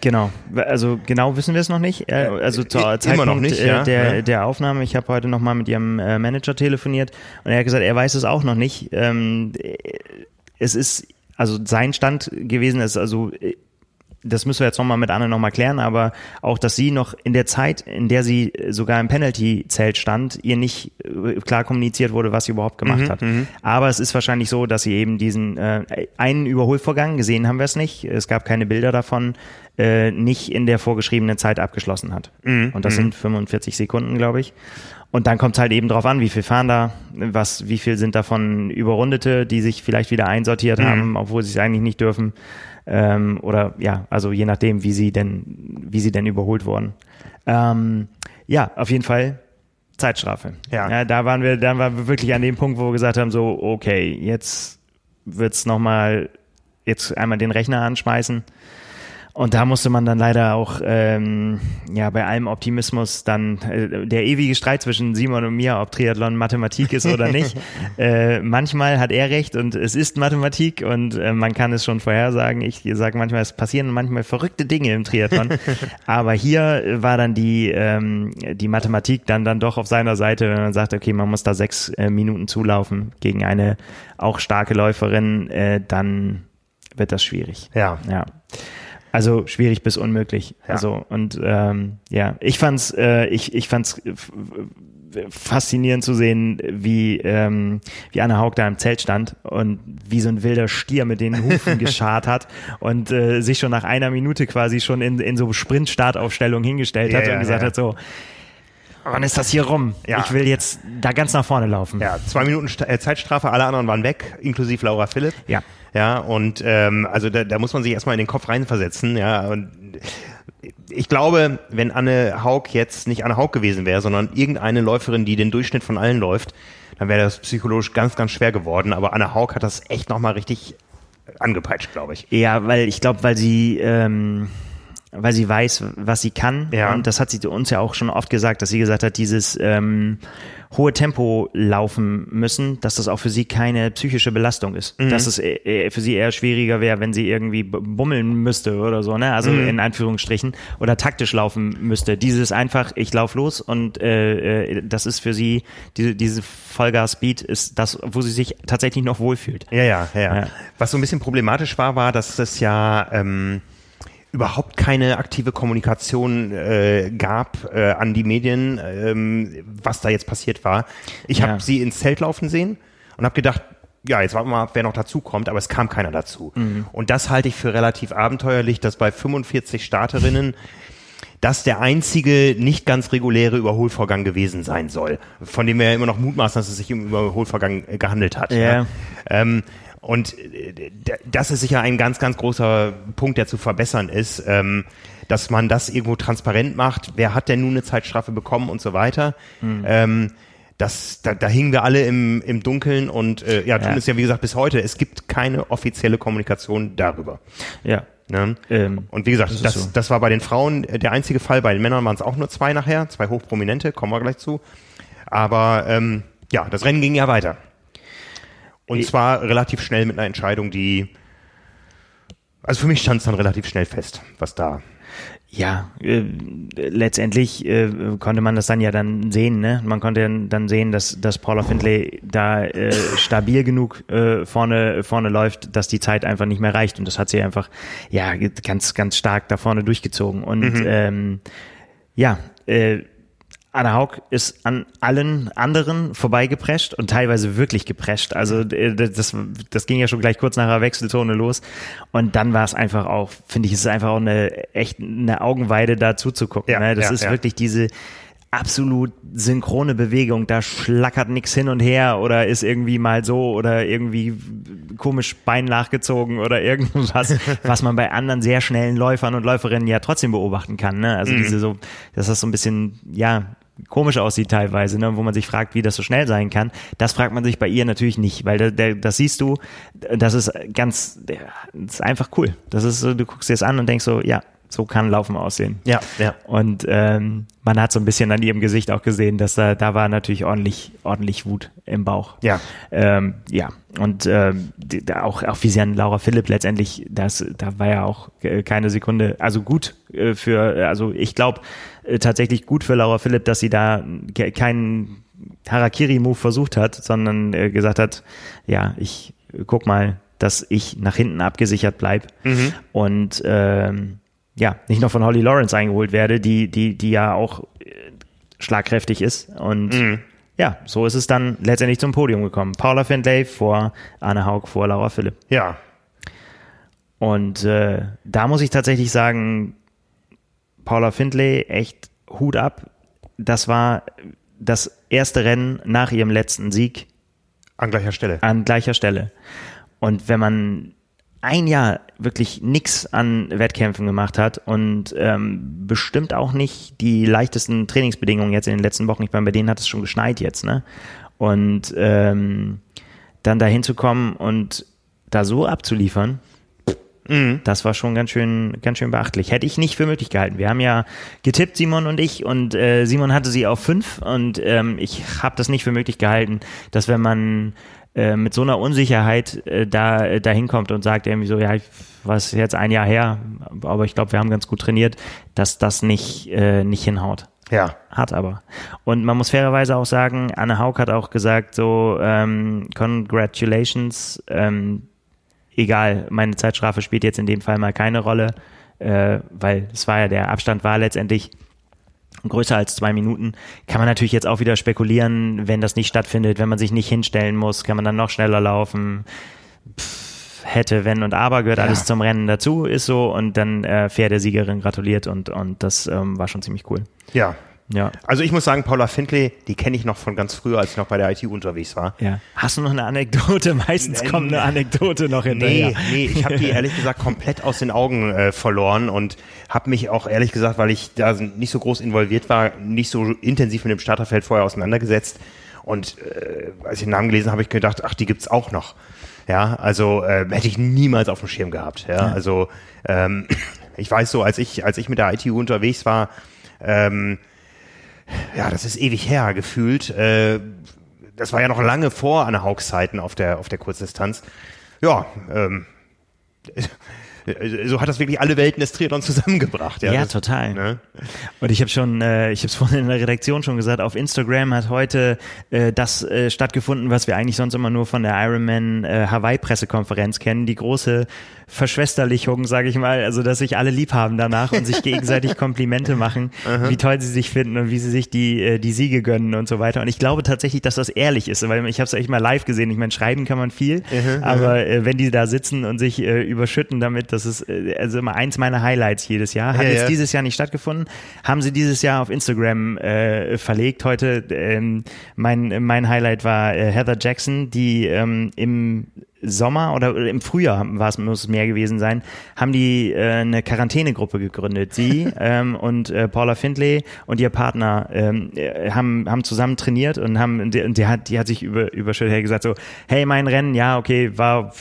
Genau, also genau wissen wir es noch nicht. Äh, also zur Zeitpunkt noch nicht, äh, ja. der, Ja. der Aufnahme, ich habe heute noch mal mit ihrem äh, Manager telefoniert und er hat gesagt, er weiß es auch noch nicht. Ähm, äh, es ist also sein Stand gewesen, ist also äh, das müssen wir jetzt nochmal mit Anne nochmal klären, aber auch, dass sie noch in der Zeit, in der sie sogar im Penalty-Zelt stand, ihr nicht äh, klar kommuniziert wurde, was sie überhaupt gemacht hat. Aber es ist wahrscheinlich so, dass sie eben diesen äh, einen Überholvorgang, gesehen haben wir es nicht, es gab keine Bilder davon, äh, nicht in der vorgeschriebenen Zeit abgeschlossen hat. Und das sind 45 Sekunden, glaube ich. Und dann kommt es halt eben drauf an, wie viel fahren da, was, wie viel sind davon Überrundete, die sich vielleicht wieder einsortiert haben, obwohl sie es eigentlich nicht dürfen. Ähm, oder ja, also je nachdem, wie sie denn, wie sie denn überholt wurden. Ähm, ja, auf jeden Fall Zeitstrafe. Ja. da waren wir, da waren wir wirklich an dem Punkt, wo wir gesagt haben, so, okay, jetzt wird's noch mal jetzt einmal den Rechner anschmeißen. Und da musste man dann leider auch, ähm, ja, bei allem Optimismus dann äh, der ewige Streit zwischen Simon und mir, ob Triathlon Mathematik ist oder nicht. äh, manchmal hat er recht und es ist Mathematik und äh, man kann es schon vorhersagen. Ich sage manchmal, es passieren manchmal verrückte Dinge im Triathlon. Aber hier war dann die, ähm, die Mathematik dann, dann doch auf seiner Seite, wenn man sagt, okay, man muss da sechs äh, Minuten zulaufen gegen eine auch starke Läuferin, äh, dann wird das schwierig. Ja. Ja. Also schwierig bis unmöglich. Ja. Also und ähm, ja, ich fand's, äh, ich ich fand's faszinierend zu sehen, wie ähm, wie Anna Haug da im Zelt stand und wie so ein wilder Stier mit den Hufen geschart hat und äh, sich schon nach einer Minute quasi schon in in so Sprint-Startaufstellung hingestellt Ja, hat ja, und gesagt ja. hat so Wann ist das hier rum? Ja. Ich will jetzt da ganz nach vorne laufen. Ja, zwei Minuten äh, Zeitstrafe, alle anderen waren weg, inklusive Laura Philipp. Ja. Ja, und ähm, also da, da muss man sich erstmal in den Kopf reinversetzen, ja. Und ich glaube, wenn Anne Haug jetzt nicht Anne Haug gewesen wäre, sondern irgendeine Läuferin, die den Durchschnitt von allen läuft, dann wäre das psychologisch ganz, ganz schwer geworden. Aber Anne Haug hat das echt nochmal richtig angepeitscht, glaube ich. Ja, weil ich glaube, weil sie, ähm, weil sie weiß, was sie kann. Ja. Und das hat sie uns ja auch schon oft gesagt, dass sie gesagt hat, dieses ähm, hohe Tempo laufen müssen, dass das auch für sie keine psychische Belastung ist. Dass es äh, für sie eher schwieriger wäre, wenn sie irgendwie bummeln müsste oder so, ne? Also in Anführungsstrichen oder taktisch laufen müsste. Dieses einfach, ich lauf los und äh, äh, das ist für sie diese diese Vollgas-Speed ist das, wo sie sich tatsächlich noch wohlfühlt. Ja, ja, ja, Ja. Was so ein bisschen problematisch war, war, dass es ja ähm, überhaupt keine aktive Kommunikation äh, gab äh, an die Medien, ähm, was da jetzt passiert war. Ich Ja. habe sie ins Zelt laufen sehen und habe gedacht, ja, jetzt warten wir mal wer noch dazu kommt, aber es kam keiner dazu. Und das halte ich für relativ abenteuerlich, dass bei 45 Starterinnen das der einzige nicht ganz reguläre Überholvorgang gewesen sein soll, von dem wir ja immer noch mutmaßen, dass es sich um Überholvorgang äh, gehandelt hat. Ja. Ähm, und äh, das ist sicher ein ganz, ganz großer Punkt, der zu verbessern ist, ähm, dass man das irgendwo transparent macht. Wer hat denn nun eine Zeitstrafe bekommen und so weiter? Ähm, das, da, da hingen wir alle im, im Dunkeln und äh, ja, tun Ja. es ja wie gesagt bis heute. Es gibt keine offizielle Kommunikation darüber. Ja. Ne? Ähm, Und wie gesagt, das das, ist das, so. war bei den Frauen äh, der einzige Fall. Bei den Männern waren es auch nur zwei nachher, zwei hochprominente, kommen wir gleich zu. Aber ähm, ja, das Rennen ging ja weiter. Und Ich- zwar relativ schnell mit einer Entscheidung, die. Also für mich stand es dann relativ schnell fest, was da. Ja, äh, letztendlich äh, konnte man das dann ja dann sehen, ne? Man konnte dann sehen, dass, dass Paula Findlay da äh, stabil genug äh, vorne, vorne läuft, dass die Zeit einfach nicht mehr reicht. Und das hat sie einfach ja ganz, ganz stark da vorne durchgezogen. Und ähm, ja, äh, Anna Haug ist an allen anderen vorbeigeprescht und teilweise wirklich geprescht. Also äh, das, das ging ja schon gleich kurz nach der Wechselzone los. Und dann war es einfach auch, finde ich, es ist einfach auch eine echt eine Augenweide da zuzugucken. Ja, ne? Das ja, ist ja. wirklich diese absolut synchrone Bewegung. Da schlackert nix hin und her oder ist irgendwie mal so oder irgendwie komisch Bein nachgezogen oder irgendwas, was man bei anderen sehr schnellen Läufern und Läuferinnen ja trotzdem beobachten kann. Ne? Also diese so, dass das so ein bisschen, ja, komisch aussieht teilweise, ne, wo man sich fragt, wie das so schnell sein kann. Das fragt man sich bei ihr natürlich nicht, weil da, da, das siehst du, das ist ganz, das ist einfach cool. Das ist so, du guckst dir das an und denkst so, ja, so kann Laufen aussehen. Ja, ja. Und ähm, man hat so ein bisschen an ihrem Gesicht auch gesehen, dass da, da war natürlich ordentlich, ordentlich Wut im Bauch. Ja. Ähm, ja. Und ähm, die, da auch, auch wie sie an Laura Philipp letztendlich, das, da war ja auch äh, keine Sekunde, also gut äh, für, also ich glaube tatsächlich gut für Laura Philipp, dass sie da ke- keinen Harakiri-Move versucht hat, sondern äh, gesagt hat, ja, ich äh, guck mal, dass ich nach hinten abgesichert bleib und ähm, ja, nicht noch von Holly Lawrence eingeholt werde, die, die, die ja auch äh, schlagkräftig ist. Und ja, so ist es dann letztendlich zum Podium gekommen. Paula Findlay vor Anne Haug vor Laura Philipp. Ja. Und äh, da muss ich tatsächlich sagen, Paula Findlay, echt Hut ab. Das war das erste Rennen nach ihrem letzten Sieg An gleicher Stelle. an gleicher Stelle. Und wenn man ein Jahr wirklich nix an Wettkämpfen gemacht hat und ähm, bestimmt auch nicht die leichtesten Trainingsbedingungen jetzt in den letzten Wochen. Ich meine, bei denen hat es schon geschneit jetzt, ne? Und ähm, dann da hinzukommen und da so abzuliefern, das war schon ganz schön, ganz schön beachtlich. Hätte ich nicht für möglich gehalten. Wir haben ja getippt, Simon und ich, und äh, Simon hatte sie auf fünf und ähm, ich habe das nicht für möglich gehalten, dass wenn man äh, mit so einer Unsicherheit äh, da äh, hinkommt und sagt irgendwie so, ja, ich, was jetzt ein Jahr her, aber ich glaube, wir haben ganz gut trainiert, dass das nicht äh, nicht hinhaut. Ja. Hat aber. Und man muss fairerweise auch sagen, Anne Haug hat auch gesagt, so, ähm, congratulations, ähm, egal, meine Zeitstrafe spielt jetzt in dem Fall mal keine Rolle, äh, weil es war ja, der Abstand war letztendlich größer als zwei Minuten. Kann man natürlich jetzt auch wieder spekulieren, wenn das nicht stattfindet, wenn man sich nicht hinstellen muss, kann man dann noch schneller laufen. Pff, hätte, wenn und aber gehört Ja. alles zum Rennen dazu, ist so und dann äh, Siegerin gratuliert und, und das ähm, war schon ziemlich cool. Ja. Ja. Also ich muss sagen, Paula Findlay, die kenne ich noch von ganz früher, als ich noch bei der IT unterwegs war. Ja. Hast du noch eine Anekdote? Meistens Nee. kommt eine Anekdote noch hinterher. Nee, nee, ich habe die ehrlich gesagt komplett aus den Augen äh, verloren und habe mich auch ehrlich gesagt, weil ich da nicht so groß involviert war, nicht so intensiv mit dem Starterfeld vorher auseinandergesetzt. Und äh, als ich den Namen gelesen habe, habe ich gedacht, ach, die gibt's auch noch. Ja, also äh, hätte ich niemals auf dem Schirm gehabt. Ja, also ähm, ich weiß so, als ich als ich mit der ITU unterwegs war, ähm, ja, das ist ewig her gefühlt. Äh, das war ja noch lange vor Anne Haugs Zeiten auf der auf der Kurzdistanz. Ja, ähm, so hat das wirklich alle Welten des Triathlon zusammengebracht. Ja, Ja, das, total. Ne? Und ich habe schon, äh, ich habe es vorhin in der Redaktion schon gesagt, auf Instagram hat heute äh, das äh, stattgefunden, was wir eigentlich sonst immer nur von der Ironman äh, Hawaii Pressekonferenz kennen, die große Verschwesterlichung, sage ich mal, also dass sich alle lieb haben danach und sich gegenseitig Komplimente machen, wie toll sie sich finden und wie sie sich die äh, die Siege gönnen und so weiter. Und ich glaube tatsächlich, dass das ehrlich ist, weil ich habe es echt mal live gesehen. Ich meine, schreiben kann man viel, aber äh, wenn die da sitzen und sich äh, überschütten damit, das ist äh, also immer eins meiner Highlights jedes Jahr. Hat Ja, jetzt ja. dieses Jahr nicht stattgefunden, haben sie dieses Jahr auf Instagram äh, verlegt. Heute ähm, mein mein Highlight war äh, Heather Jackson, die ähm, im Sommer oder im Frühjahr war es, muss es mehr gewesen sein, haben die äh, eine Quarantänegruppe gegründet. Sie ähm, und äh, Paula Findlay und ihr Partner ähm, äh, haben, haben zusammen trainiert und haben, und die, die hat, die hat sich über, überschüttet hey, gesagt so, hey, mein Rennen, ja, okay, war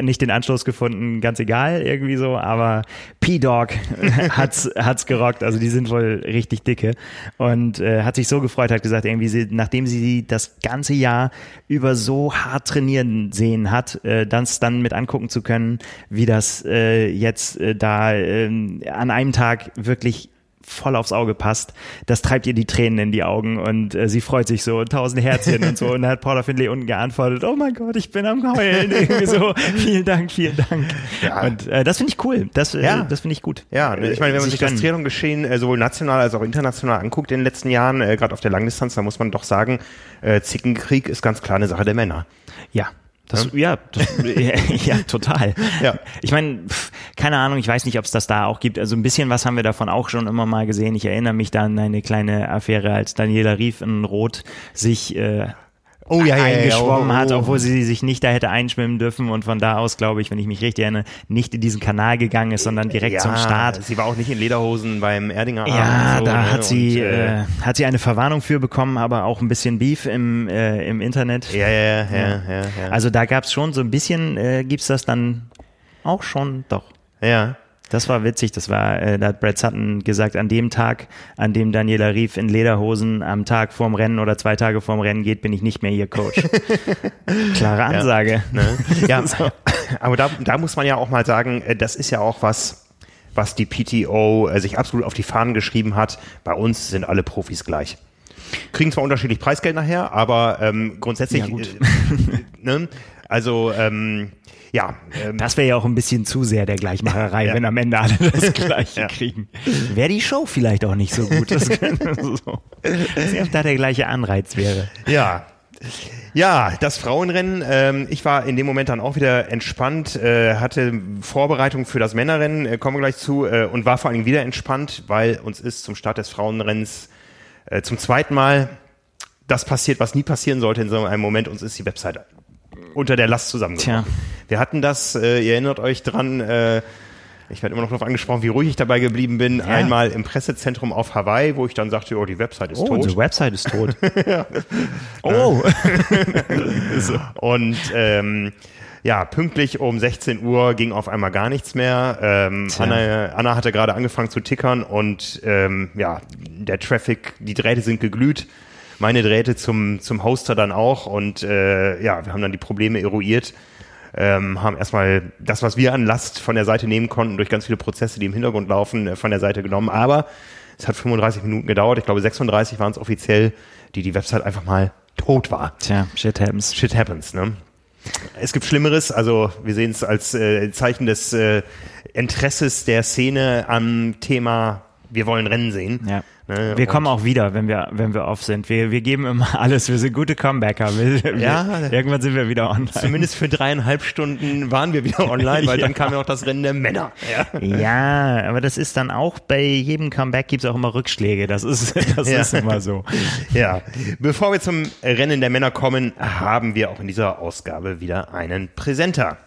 nicht den Anschluss gefunden, ganz egal, irgendwie so, aber P-Dog hat's, hat's gerockt, also die sind wohl richtig dicke. Und äh, hat sich so gefreut, hat gesagt, irgendwie, sie, nachdem sie das ganze Jahr über so hart trainieren sehen hat, äh, das dann mit angucken zu können, wie das äh, jetzt äh, da äh, an einem Tag wirklich voll aufs Auge passt, das treibt ihr die Tränen in die Augen und äh, sie freut sich so, tausend Herzchen und so und dann hat Paula Findlay unten geantwortet, oh mein Gott, ich bin am Heulen, irgendwie so, vielen Dank, vielen Dank. Ja. Und äh, das finde ich cool, das, äh, Ja. das finde ich gut. Ja, ne, ich meine, wenn man sich das. Triathlon-Geschehen äh, sowohl national als auch international anguckt in den letzten Jahren, äh, gerade auf der Langdistanz, da muss man doch sagen, äh, Zickenkrieg ist ganz klar eine Sache der Männer. Ja. Das, ja, das, ja, total. Ja. Ich meine, keine Ahnung, ich weiß nicht, ob es das da auch gibt. Also ein bisschen was haben wir davon auch schon immer mal gesehen. Ich erinnere mich da an eine kleine Affäre, als Daniela Rief in Rot sich äh, Oh ja, ja, ja, eingeschwommen oh, oh, hat, oh. obwohl sie sich nicht da hätte einschwimmen dürfen und von da aus, glaube ich, wenn ich mich richtig erinnere, nicht in diesen Kanal gegangen ist, sondern direkt ja, zum Start. Sie war auch nicht in Lederhosen beim Erdinger Abend Ja, so, da ne? hat sie, und, äh, äh, hat sie eine Verwarnung für bekommen, aber auch ein bisschen Beef im, äh, im Internet. ja, ja, ja, ja, ja, ja. Also da gab's schon so ein bisschen, äh, gibt's das dann auch schon, doch. ja. Das war witzig. Das war, äh, da hat Brad Sutton gesagt, an dem Tag, an dem Daniela Rief in Lederhosen am Tag vorm Rennen oder zwei Tage vorm Rennen geht, bin ich nicht mehr ihr Coach. Klare Ansage. Ja, ne? ja so. aber da, da muss man ja auch mal sagen, äh, das ist ja auch was, was die PTO äh, sich absolut auf die Fahnen geschrieben hat. Bei uns sind alle Profis gleich. Kriegen zwar unterschiedlich Preisgeld nachher, aber ähm, grundsätzlich, ja, äh, ne? also ähm, ja. Ähm, das wäre ja auch ein bisschen zu sehr der Gleichmacherei, ja. wenn am Ende alle das Gleiche ja. kriegen. Wäre die Show vielleicht auch nicht so gut. Das, so. Dass da der gleiche Anreiz wäre. Ja. Ja, das Frauenrennen. Ähm, ich war in dem Moment dann auch wieder entspannt, äh, hatte Vorbereitung für das Männerrennen, äh, kommen wir gleich zu, äh, und war vor allem wieder entspannt, weil uns ist zum Start des Frauenrennens äh, zum zweiten Mal das passiert, was nie passieren sollte in so einem Moment. Uns ist die Webseite unter der Last zusammengebrochen. Wir hatten das, äh, ihr erinnert euch dran, äh, ich werde immer noch darauf angesprochen, wie ruhig ich dabei geblieben bin. Ja. Einmal im Pressezentrum auf Hawaii, wo ich dann sagte, oh, die Website ist oh, tot. Oh, die Website ist tot. Oh. Und ähm, ja, pünktlich um 16 Uhr ging auf einmal gar nichts mehr. Ähm, Anna, Anna hatte gerade angefangen zu tickern und ähm, ja, der Traffic, die Drähte sind geglüht meine Drähte zum, zum Hoster dann auch und äh, ja, wir haben dann die Probleme eruiert. Ähm, haben erstmal das, was wir an Last von der Seite nehmen konnten, durch ganz viele Prozesse, die im Hintergrund laufen, äh, von der Seite genommen. Aber es hat 35 Minuten gedauert. Ich glaube, 36 waren es offiziell, die die Website einfach mal tot war. Tja, shit happens. Shit happens, ne? Es gibt Schlimmeres, also wir sehen es als äh, Zeichen des äh, Interesses der Szene am Thema wir wollen Rennen sehen. Ja. Ne? Wir kommen auch wieder, wenn wir, wenn wir off sind. Wir, wir geben immer alles. Wir sind gute Comebacker. Wir, ja, wir, irgendwann sind wir wieder online. Zumindest für dreieinhalb Stunden waren wir wieder online, weil ja. dann kam ja auch das Rennen der Männer. Ja. ja, aber das ist dann auch bei jedem Comeback gibt es auch immer Rückschläge. Das ist, das ist immer so. Ja. Bevor wir zum Rennen der Männer kommen, haben wir auch in dieser Ausgabe wieder einen Präsenter.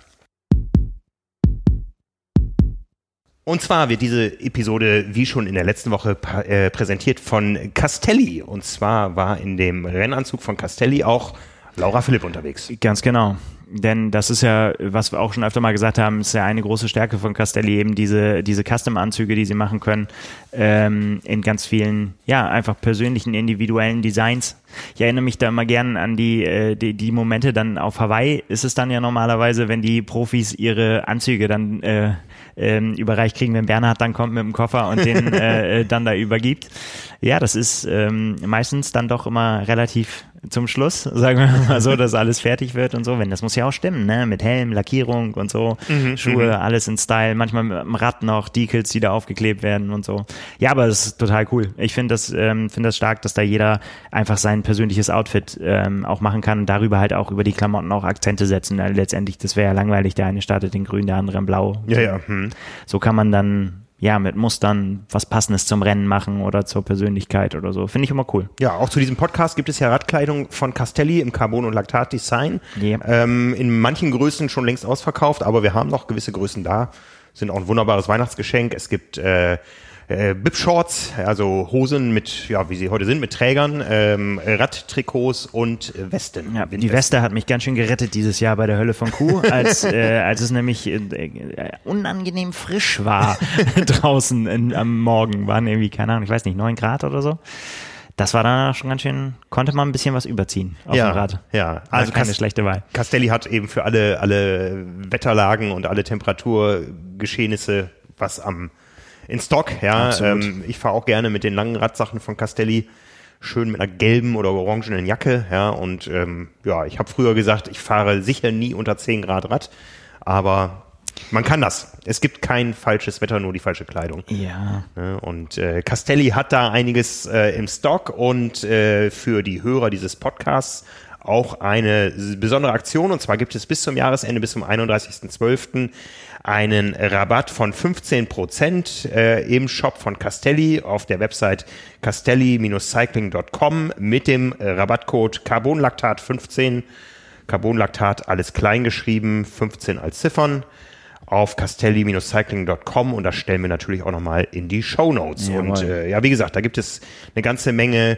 Und zwar wird diese Episode, wie schon in der letzten Woche, äh, präsentiert von Castelli. Und zwar war in dem Rennanzug von Castelli auch Laura Philipp unterwegs. Ganz genau. Denn das ist ja, was wir auch schon öfter mal gesagt haben, ist ja eine große Stärke von Castelli, eben diese, diese Custom-Anzüge, die sie machen können, ähm, in ganz vielen, ja, einfach persönlichen, individuellen Designs. Ich erinnere mich da immer gern an die, äh, die, die Momente dann auf Hawaii ist es dann ja normalerweise, wenn die Profis ihre Anzüge dann äh, ähm, überreicht kriegen, wenn Bernhard dann kommt mit dem Koffer und den äh, äh, dann da übergibt. Ja, das ist ähm, meistens dann doch immer relativ zum Schluss, sagen wir mal so, dass alles fertig wird und so. Wenn das muss ja auch stimmen, ne? Mit Helm, Lackierung und so, mhm, Schuhe, mhm. alles in Style, manchmal mit dem Rad noch, Decals, die da aufgeklebt werden und so. Ja, aber es ist total cool. Ich finde das, ähm, finde das stark, dass da jeder einfach sein persönliches Outfit ähm, auch machen kann und darüber halt auch über die Klamotten auch Akzente setzen. Also letztendlich, das wäre ja langweilig, der eine startet in grün, der andere in blau. Ja, ja. Hm. So kann man dann ja, mit Mustern was Passendes zum Rennen machen oder zur Persönlichkeit oder so. Finde ich immer cool. Ja, auch zu diesem Podcast gibt es ja Radkleidung von Castelli im Carbon- und Laktat-Design. Yeah. Ähm, in manchen Größen schon längst ausverkauft, aber wir haben noch gewisse Größen da. Sind auch ein wunderbares Weihnachtsgeschenk. Es gibt äh, äh, Bib-Shorts, also Hosen mit, ja, wie sie heute sind, mit Trägern, ähm, Radtrikots und Westen. Ja, die Weste hat mich ganz schön gerettet dieses Jahr bei der Hölle von Kuh, als, äh, als es nämlich äh, äh unangenehm frisch war draußen in, am Morgen. Waren irgendwie, keine Ahnung, ich weiß nicht, neun Grad oder so das war dann schon ganz schön, konnte man ein bisschen was überziehen auf ja, dem Rad. Ja, also keine Cast schlechte Wahl. Castelli hat eben für alle, alle Wetterlagen und alle Temperaturgeschehnisse was am in Stock. Ja, ähm, ich fahre auch gerne mit den langen Radsachen von Castelli schön mit einer gelben oder orangenen Jacke. Ja, und ähm, ja, ich habe früher gesagt, ich fahre sicher nie unter 10 Grad Rad, aber man kann das. Es gibt kein falsches Wetter, nur die falsche Kleidung. Ja. Und äh, Castelli hat da einiges äh, im Stock und äh, für die Hörer dieses Podcasts auch eine besondere Aktion. Und zwar gibt es bis zum Jahresende, bis zum 31.12 einen Rabatt von 15 Prozent äh, im Shop von Castelli auf der Website castelli-cycling.com mit dem Rabattcode Carbonlaktat 15. Carbonlaktat alles klein geschrieben, 15 als Ziffern auf castelli-cycling.com und das stellen wir natürlich auch nochmal in die Show Notes. Und äh, ja, wie gesagt, da gibt es eine ganze Menge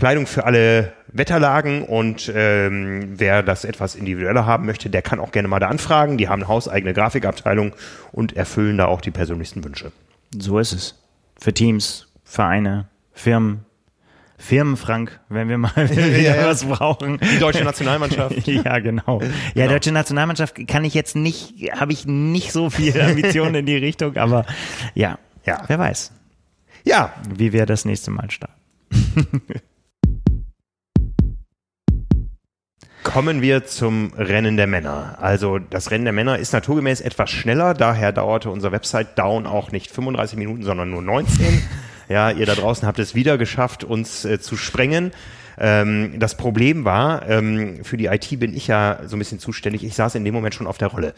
Kleidung für alle Wetterlagen und ähm, wer das etwas individueller haben möchte, der kann auch gerne mal da anfragen. Die haben eine hauseigene Grafikabteilung und erfüllen da auch die persönlichsten Wünsche. So ist es. Für Teams, Vereine, Firmen, Firmen, Frank, wenn wir mal wieder Ja, ja. was brauchen. Die deutsche Nationalmannschaft. ja, genau. Ja, Genau. deutsche Nationalmannschaft kann ich jetzt nicht, habe ich nicht so viel Ambitionen in die Richtung, aber ja, Ja. wer weiß, Ja, wie wir das nächste Mal starten. Kommen wir zum Rennen der Männer. Also das Rennen der Männer ist naturgemäß etwas schneller, daher dauerte unser Website Down auch nicht 35 Minuten, sondern nur 19. Ja, ihr da draußen habt es wieder geschafft, uns äh, zu sprengen. Ähm, das Problem war, ähm, für die IT bin ich ja so ein bisschen zuständig. Ich saß in dem Moment schon auf der Rolle.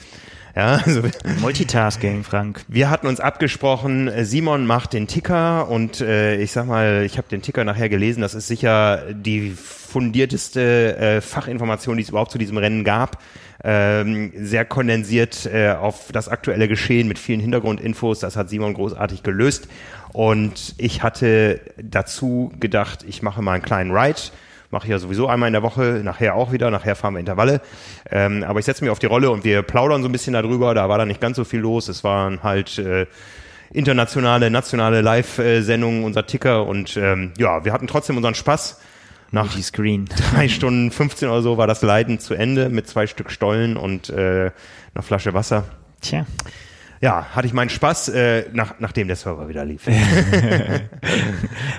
Ja, also Multitasking, Frank. wir hatten uns abgesprochen, Simon macht den Ticker und äh, ich sag mal, ich habe den Ticker nachher gelesen, das ist sicher die fundierteste äh, Fachinformation, die es überhaupt zu diesem Rennen gab. Ähm, sehr kondensiert äh, auf das aktuelle Geschehen mit vielen Hintergrundinfos. Das hat Simon großartig gelöst. Und ich hatte dazu gedacht, ich mache mal einen kleinen Ride. Mache ich ja sowieso einmal in der Woche, nachher auch wieder, nachher fahren wir Intervalle. Ähm, aber ich setze mich auf die Rolle und wir plaudern so ein bisschen darüber. Da war da nicht ganz so viel los. Es waren halt äh, internationale, nationale Live-Sendungen, unser Ticker und ähm, ja, wir hatten trotzdem unseren Spaß. Nach Multiscreen. drei Stunden 15 oder so war das Leiden zu Ende mit zwei Stück Stollen und äh, einer Flasche Wasser. Tja. Ja, hatte ich meinen Spaß, äh, nach, nachdem der Server wieder lief.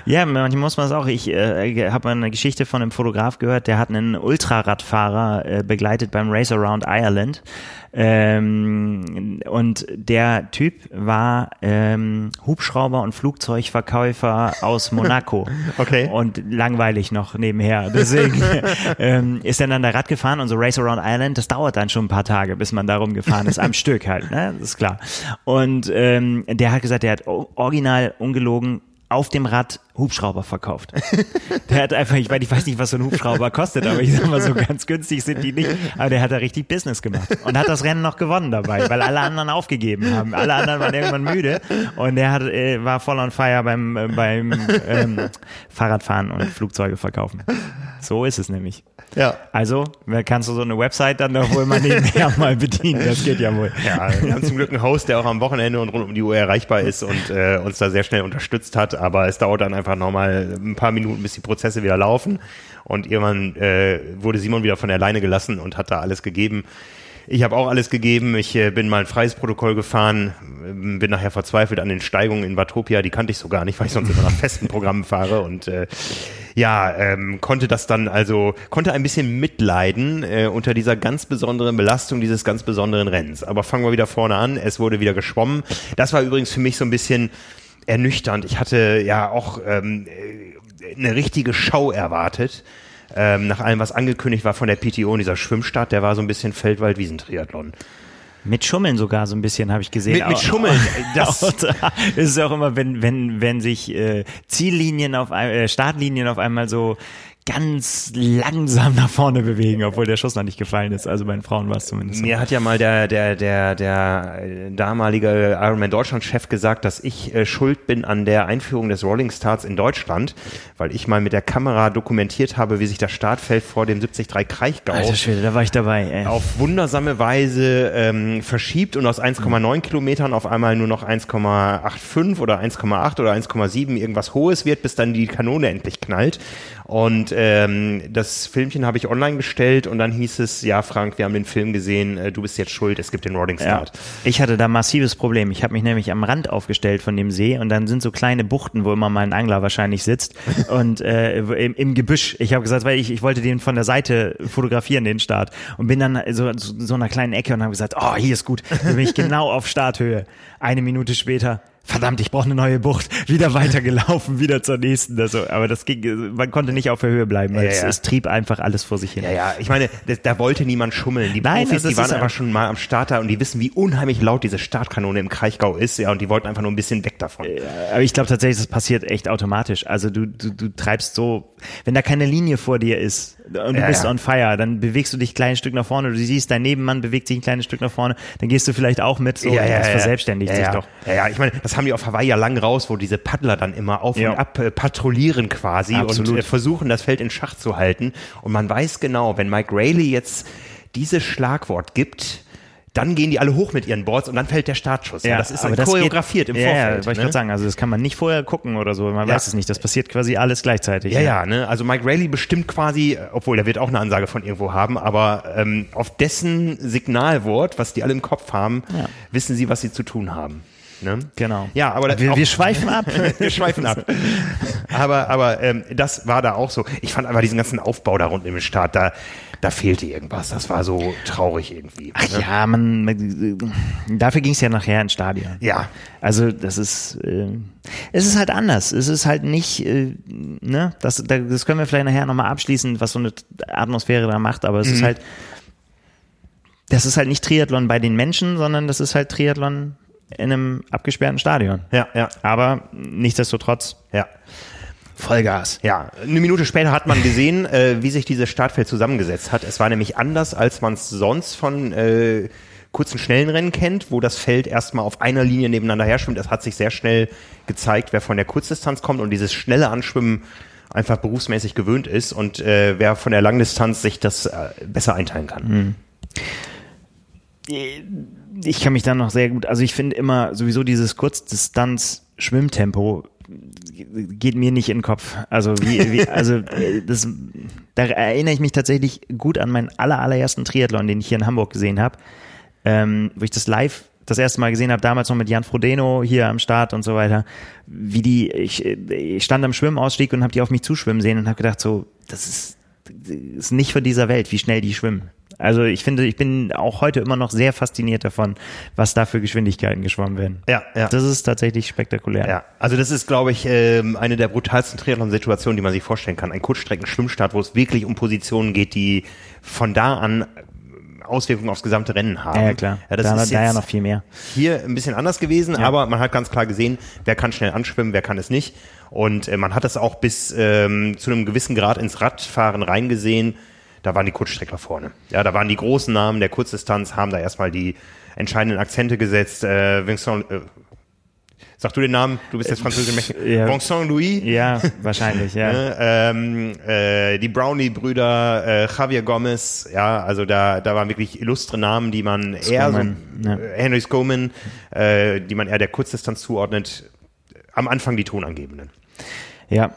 Ja, manchmal muss man es auch. Ich äh, habe eine Geschichte von einem Fotograf gehört, der hat einen Ultraradfahrer äh, begleitet beim Race Around Ireland. Ähm, und der Typ war ähm, Hubschrauber und Flugzeugverkäufer aus Monaco. Okay. Und langweilig noch nebenher. Deswegen ähm, ist er dann da Rad gefahren und so Race Around Ireland, das dauert dann schon ein paar Tage, bis man darum gefahren ist, am Stück halt, ne? Das ist klar. Und ähm, der hat gesagt, der hat original ungelogen auf dem Rad Hubschrauber verkauft. Der hat einfach, ich weiß, ich weiß nicht, was so ein Hubschrauber kostet, aber ich sag mal, so ganz günstig sind die nicht. Aber der hat da richtig Business gemacht und hat das Rennen noch gewonnen dabei, weil alle anderen aufgegeben haben. Alle anderen waren irgendwann müde und der hat, äh, war voll on fire beim, äh, beim ähm, Fahrradfahren und Flugzeuge verkaufen. So ist es nämlich. Ja. Also, kannst du so eine Website dann doch wohl mal nebenher mal bedienen? Das geht ja wohl. Ja, wir haben zum Glück einen Host, der auch am Wochenende und rund um die Uhr erreichbar ist und äh, uns da sehr schnell unterstützt hat. Aber es dauert dann einfach nochmal ein paar Minuten, bis die Prozesse wieder laufen. Und irgendwann äh, wurde Simon wieder von der Leine gelassen und hat da alles gegeben. Ich habe auch alles gegeben. Ich äh, bin mal ein freies Protokoll gefahren, ähm, bin nachher verzweifelt an den Steigungen in Watopia. Die kannte ich so gar nicht, weil ich sonst immer nach festen Programmen fahre und äh, ja, ähm, konnte das dann also, konnte ein bisschen mitleiden äh, unter dieser ganz besonderen Belastung dieses ganz besonderen Rennens. Aber fangen wir wieder vorne an. Es wurde wieder geschwommen. Das war übrigens für mich so ein bisschen ernüchternd. Ich hatte ja auch ähm, äh, eine richtige Show erwartet. Ähm, nach allem, was angekündigt war von der PTO dieser Schwimmstart, der war so ein bisschen Feldwald-Wiesentriathlon. Mit Schummeln sogar so ein bisschen habe ich gesehen. Mit- mit Schummeln, das- ist auch immer, wenn wenn wenn sich äh, Ziellinien auf ein, äh, Startlinien auf einmal so ganz langsam nach vorne bewegen, obwohl der Schuss noch nicht gefallen ist. Also bei den Frauen war es zumindest. so. Mir hat ja mal der, der, der, der damalige Ironman Deutschland-Chef gesagt, dass ich äh, schuld bin an der Einführung des Rolling Starts in Deutschland, weil ich mal mit der Kamera dokumentiert habe, wie sich das Startfeld vor dem 73 Kraichgau Alter Schwede, da war ich dabei. Ey. auf wundersame Weise ähm, verschiebt und aus 1,9 Kilometern auf einmal nur noch 1,85 oder 1,8 oder 1,7 irgendwas Hohes wird, bis dann die Kanone endlich knallt. Und ähm, das Filmchen habe ich online gestellt und dann hieß es, ja Frank, wir haben den Film gesehen, äh, du bist jetzt schuld, es gibt den Rolling Ja. Start. Ich hatte da massives Problem. Ich habe mich nämlich am Rand aufgestellt von dem See und dann sind so kleine Buchten, wo immer mal ein Angler wahrscheinlich sitzt und äh, im, im Gebüsch. Ich habe gesagt, weil ich, ich wollte den von der Seite fotografieren, den Start und bin dann so so, so einer kleinen Ecke und habe gesagt, oh, hier ist gut. Dann bin ich genau auf Starthöhe. Eine Minute später verdammt, ich brauche eine neue Bucht, wieder weitergelaufen, wieder zur nächsten. Also, aber das ging, man konnte nicht auf der Höhe bleiben, weil Ja, es, ja. es trieb einfach alles vor sich hin. Ja, ja, ich meine, das, da wollte niemand schummeln. Die Nein, Profis, das die waren ein- schon mal am Start da und die wissen, wie unheimlich laut diese Startkanone im Kraichgau ist, ja, und die wollten einfach nur ein bisschen weg davon. Aber ich glaube tatsächlich, das passiert echt automatisch. Also du, du, du treibst so, wenn da keine Linie vor dir ist und du Ja, bist ja. on fire, dann bewegst du dich ein kleines Stück nach vorne. Du siehst, dein Nebenmann bewegt sich ein kleines Stück nach vorne, dann gehst du vielleicht auch mit. So, das verselbstständigt ja, sich ja. doch. Ja, ja, ich meine, das das haben die auf Hawaii ja lang raus, wo diese Paddler dann immer auf Ja. und ab äh, patrouillieren quasi Absolut. und äh, versuchen, das Feld in Schach zu halten. Und man weiß genau, wenn Mike Rayleigh jetzt dieses Schlagwort gibt, dann gehen die alle hoch mit ihren Boards und dann fällt der Startschuss. Ja, das ist aber geht- choreografiert im ja, Vorfeld. Ja, wollte ich ne? gerade sagen, also das kann man nicht vorher gucken oder so, man Ja. weiß es nicht, das passiert quasi alles gleichzeitig. Ja, ne? ja, ne? Also Mike Rayleigh bestimmt quasi, äh, obwohl er wird auch eine Ansage von irgendwo haben, aber ähm, auf dessen Signalwort, was die alle im Kopf haben, Ja. wissen sie, was sie zu tun haben. Ne? Genau. Ja, aber wir, auch- wir schweifen ab. wir schweifen ab. Aber, aber ähm, das war da auch so. Ich fand aber diesen ganzen Aufbau da rund im Start, da, da fehlte irgendwas. Das war so traurig irgendwie. Ach ne? ja, man, dafür ging es ja nachher ins Stadion. Ja. Also das ist, äh, es ist halt anders. Es ist halt nicht, äh, ne, das, da- das können wir vielleicht nachher nochmal abschließen, was so eine Atmosphäre da macht, aber es ist halt, das ist halt nicht Triathlon bei den Menschen, sondern das ist halt Triathlon in einem abgesperrten Stadion. Ja, ja, Aber nichtsdestotrotz ja. Vollgas. Ja, eine Minute später hat man gesehen, äh, wie sich dieses Startfeld zusammengesetzt hat. Es war nämlich anders, als man es sonst von äh, kurzen, schnellen Rennen kennt, wo das Feld erstmal auf einer Linie nebeneinander her schwimmt. Es hat sich sehr schnell gezeigt, wer von der Kurzdistanz kommt und dieses schnelle Anschwimmen einfach berufsmäßig gewöhnt ist und äh, wer von der Langdistanz sich das äh, besser einteilen kann. Ich kann mich da noch sehr gut, also ich finde immer sowieso dieses Kurzdistanz-Schwimmtempo geht mir nicht in den Kopf. Also wie, wie also äh, das, da erinnere ich mich tatsächlich gut an meinen aller allerersten Triathlon, den ich hier in Hamburg gesehen habe, ähm, wo ich das live das erste Mal gesehen habe, damals noch mit Jan Frodeno hier am Start und so weiter, wie die, ich, ich stand am Schwimmausstieg und habe die auf mich zuschwimmen sehen und habe gedacht so, das ist, das ist nicht von dieser Welt, wie schnell die schwimmen. Also ich finde, ich bin auch heute immer noch sehr fasziniert davon, was da für Geschwindigkeiten geschwommen werden. Ja, ja. Das ist tatsächlich spektakulär. Ja, also das ist, glaube ich, ähm, eine der brutalsten Triathlon-Situationen, die man sich vorstellen kann. Ein Kurzstrecken-Schwimmstart, wo es wirklich um Positionen geht, die von da an Auswirkungen aufs gesamte Rennen haben. Ja, klar. Ja, das da, ist da ja noch viel mehr. hier ein bisschen anders gewesen, Ja. aber man hat ganz klar gesehen, wer kann schnell anschwimmen, wer kann es nicht. Und äh, man hat das auch bis ähm, zu einem gewissen Grad ins Radfahren reingesehen. Da waren die Kurzstreckler vorne. Ja, da waren die großen Namen der Kurzdistanz, haben da erstmal die entscheidenden Akzente gesetzt. Äh, Vincent, äh, sag du den Namen? Du bist jetzt französisch. ja. Vincent Louis. Ja, wahrscheinlich, ja. Ne, ähm, äh, die Brownlee-Brüder, äh, Javier Gomez, ja, also da, da waren wirklich illustre Namen, die man eher so, Skoman, ja. äh, Henry Skoman, äh, die man eher der Kurzdistanz zuordnet, am Anfang die Tonangebenden. Ja.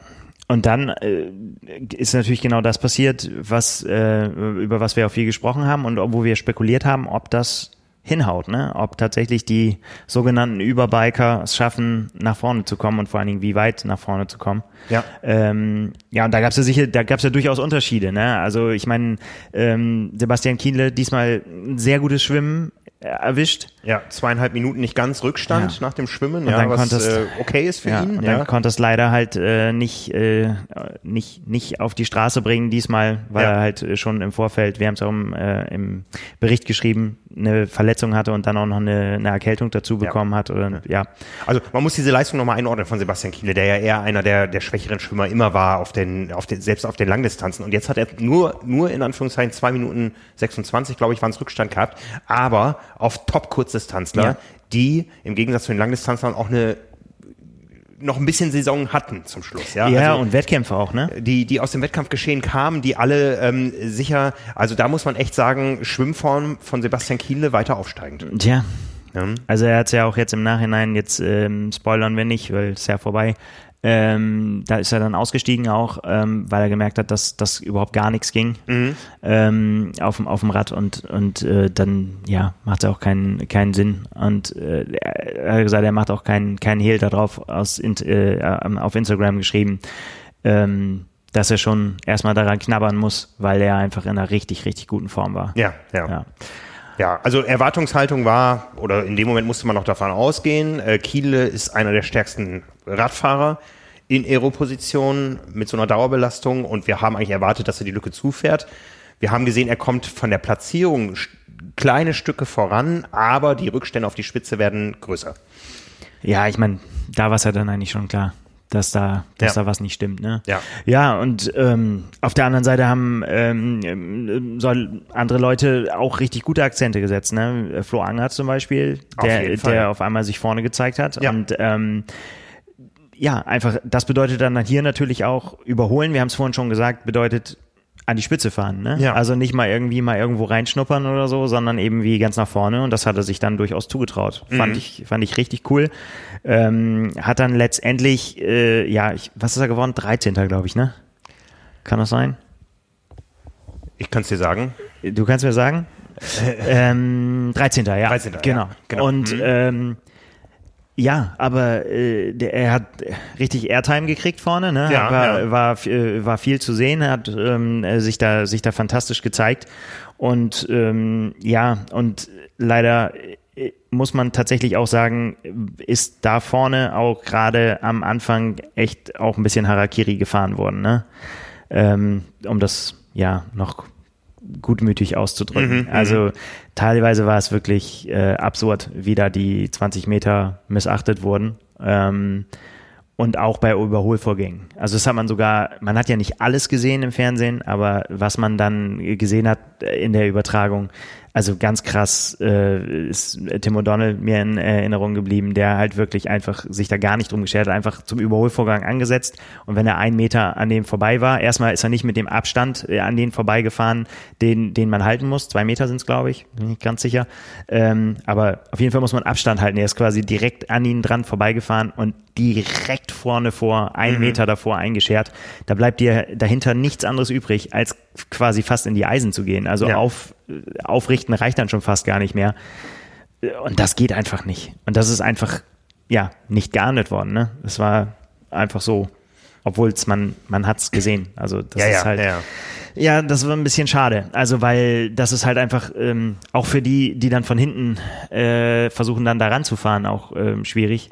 Und dann äh, ist natürlich genau das passiert, was äh, über was wir auch viel gesprochen haben und wo wir spekuliert haben, ob das hinhaut, ne? Ob tatsächlich die sogenannten Überbiker es schaffen, nach vorne zu kommen und vor allen Dingen wie weit nach vorne zu kommen. Ja. Ähm, ja, und da gab es ja sicher, da gab es ja durchaus Unterschiede, ne? Also ich meine, ähm, Sebastian Kienle diesmal ein sehr gutes Schwimmen erwischt. Ja, zweieinhalb Minuten nicht ganz Rückstand Ja. nach dem Schwimmen, Und ja, dann was konntest- äh, okay ist für ja, ihn. und Ja. dann konnte es leider halt äh, nicht, äh, nicht, nicht auf die Straße bringen diesmal, weil er halt äh, schon im Vorfeld, wir haben es auch im, äh, im Bericht geschrieben, eine Verletzung hatte und dann auch noch eine, eine Erkältung dazu bekommen hat. Oder, ja. Also man muss diese Leistung nochmal einordnen von Sebastian Kiele, der ja eher einer der, der schwächeren Schwimmer immer war, auf den, auf den, selbst auf den Langdistanzen. Und jetzt hat er nur, nur in Anführungszeichen zwei Minuten 26, glaube ich, waren es Rückstand gehabt, aber auf Top-Kurzdistanzler, Ja. die im Gegensatz zu den Langdistanzlern auch eine noch ein bisschen Saison hatten zum Schluss. Ja, Ja, also, und Wettkämpfe auch, ne? die, die aus dem Wettkampfgeschehen kamen, die alle ähm, sicher, also da muss man echt sagen, Schwimmform von Sebastian Kiele weiter aufsteigend. Tja. Ja. Also er hat es ja auch jetzt im Nachhinein, jetzt ähm, spoilern wir nicht, weil es ja vorbei. Ähm, da ist er dann ausgestiegen auch, ähm, weil er gemerkt hat, dass das überhaupt gar nichts ging ähm, auf, dem, auf dem Rad und, und äh, dann ja macht es auch keinen, keinen Sinn und äh, er hat gesagt, er macht auch keinen, keinen Hehl darauf aus, äh, auf Instagram geschrieben, ähm, dass er schon erstmal daran knabbern muss, weil er einfach in einer richtig, richtig guten Form war. Ja, ja. Ja. Ja, also Erwartungshaltung war, oder in dem Moment musste man noch davon ausgehen, äh, Kiele ist einer der stärksten Radfahrer in Aeroposition mit so einer Dauerbelastung und wir haben eigentlich erwartet, dass er die Lücke zufährt. Wir haben gesehen, er kommt von der Platzierung kleine Stücke voran, aber die Rückstände auf die Spitze werden größer. Ja, ich meine, da war es ja dann eigentlich schon klar. Dass da, dass Ja. da was nicht stimmt. Ne? Ja. Ja, und ähm, auf der anderen Seite haben ähm, soll andere Leute auch richtig gute Akzente gesetzt. Ne? Flo Angert zum Beispiel, Auf der, Fall. der auf einmal sich vorne gezeigt hat. Ja. Und ähm, ja, einfach, das bedeutet dann hier natürlich auch überholen. Wir haben es vorhin schon gesagt, bedeutet an die Spitze fahren. Ne? Ja. Also nicht mal irgendwie mal irgendwo reinschnuppern oder so, sondern eben wie ganz nach vorne. Und das hat er sich dann durchaus zugetraut. Fand ich, fand ich richtig cool. Ähm, hat dann letztendlich, äh, ja, ich, was ist er geworden? 13. glaube ich, ne? Kann das sein? Ich kann es dir sagen. Du kannst mir sagen? ähm, 13. Ja. 13., ja, Genau. genau. Und Mhm. ähm, ja, aber äh, der, er hat richtig Airtime gekriegt vorne, ne? Ja, war, ja. war äh, war viel zu sehen, er hat ähm, äh, sich da sich da fantastisch gezeigt und ähm, ja und leider äh, muss man tatsächlich auch sagen, ist da vorne auch gerade am Anfang echt auch ein bisschen Harakiri gefahren worden, ne? Ähm, um das ja noch gutmütig auszudrücken. also teilweise war es wirklich äh, absurd, wie da die 20 Meter missachtet wurden. Ähm, und auch bei Überholvorgängen. Also das hat man sogar, man hat ja nicht alles gesehen im Fernsehen, aber was man dann gesehen hat in der Übertragung, also ganz krass äh, ist Tim O'Donnell mir in Erinnerung geblieben, der halt wirklich einfach sich da gar nicht drum geschert hat, einfach zum Überholvorgang angesetzt und wenn er einen Meter an dem vorbei war, erstmal ist er nicht mit dem Abstand äh, an den vorbeigefahren, den, den man halten muss, zwei Meter sind es glaube ich, bin nicht ganz sicher, ähm, aber auf jeden Fall muss man Abstand halten, er ist quasi direkt an ihn dran vorbeigefahren und direkt vorne vor, einen Meter davor eingeschert. Da bleibt dir dahinter nichts anderes übrig, als quasi fast in die Eisen zu gehen. Also Ja. auf, aufrichten reicht dann schon fast gar nicht mehr. Und das geht einfach nicht. Und das ist einfach, ja, nicht geahndet worden. Ne? Es war einfach so. Obwohl es man, man hat's gesehen. Also das Ja, ist ja, halt. ja. Ja, das war ein bisschen schade. Also, weil das ist halt einfach ähm, auch für die, die dann von hinten äh, versuchen, dann da ranzufahren, auch ähm, schwierig.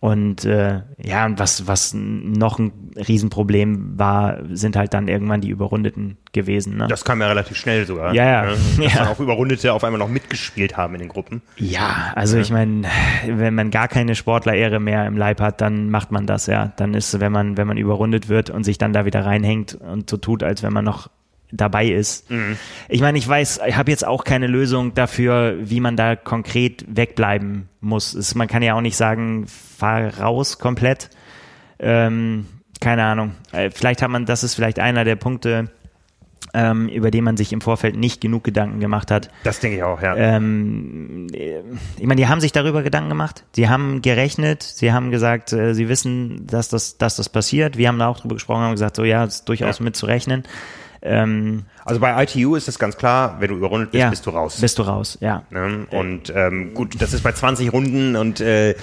Und äh, ja, und was, was noch ein Riesenproblem war, sind halt dann irgendwann die Überrundeten gewesen. Ne? Das kam ja relativ schnell sogar. Ja, ja. Ne? Dass Ja. dann auch Überrundete auf einmal noch mitgespielt haben in den Gruppen. Ja, also ich meine, wenn man gar keine Sportlerehre mehr im Leib hat, dann macht man das, ja. Dann ist, wenn man, wenn man überrundet wird und sich dann da wieder reinhängt und so tut, als wenn man noch dabei ist. Ich meine, ich weiß, ich habe jetzt auch keine Lösung dafür, wie man da konkret wegbleiben muss. Es, man kann ja auch nicht sagen, fahr raus komplett. Ähm, keine Ahnung. Äh, Vielleicht hat man, das ist vielleicht einer der Punkte, ähm, über den man sich im Vorfeld nicht genug Gedanken gemacht hat. Das denke ich auch, ja. Ähm, ich meine, die haben sich darüber Gedanken gemacht. Sie haben gerechnet. Sie haben gesagt, äh, sie wissen, dass das, dass das passiert. Wir haben da auch drüber gesprochen, haben gesagt, so ja, es ist durchaus Ja. mit zu rechnen. Ähm, Also bei ITU ist es ganz klar, wenn du überrundet bist, ja, bist du raus. Bist du raus, ja. Ne? Und ähm, gut, das ist bei 20 Runden und äh,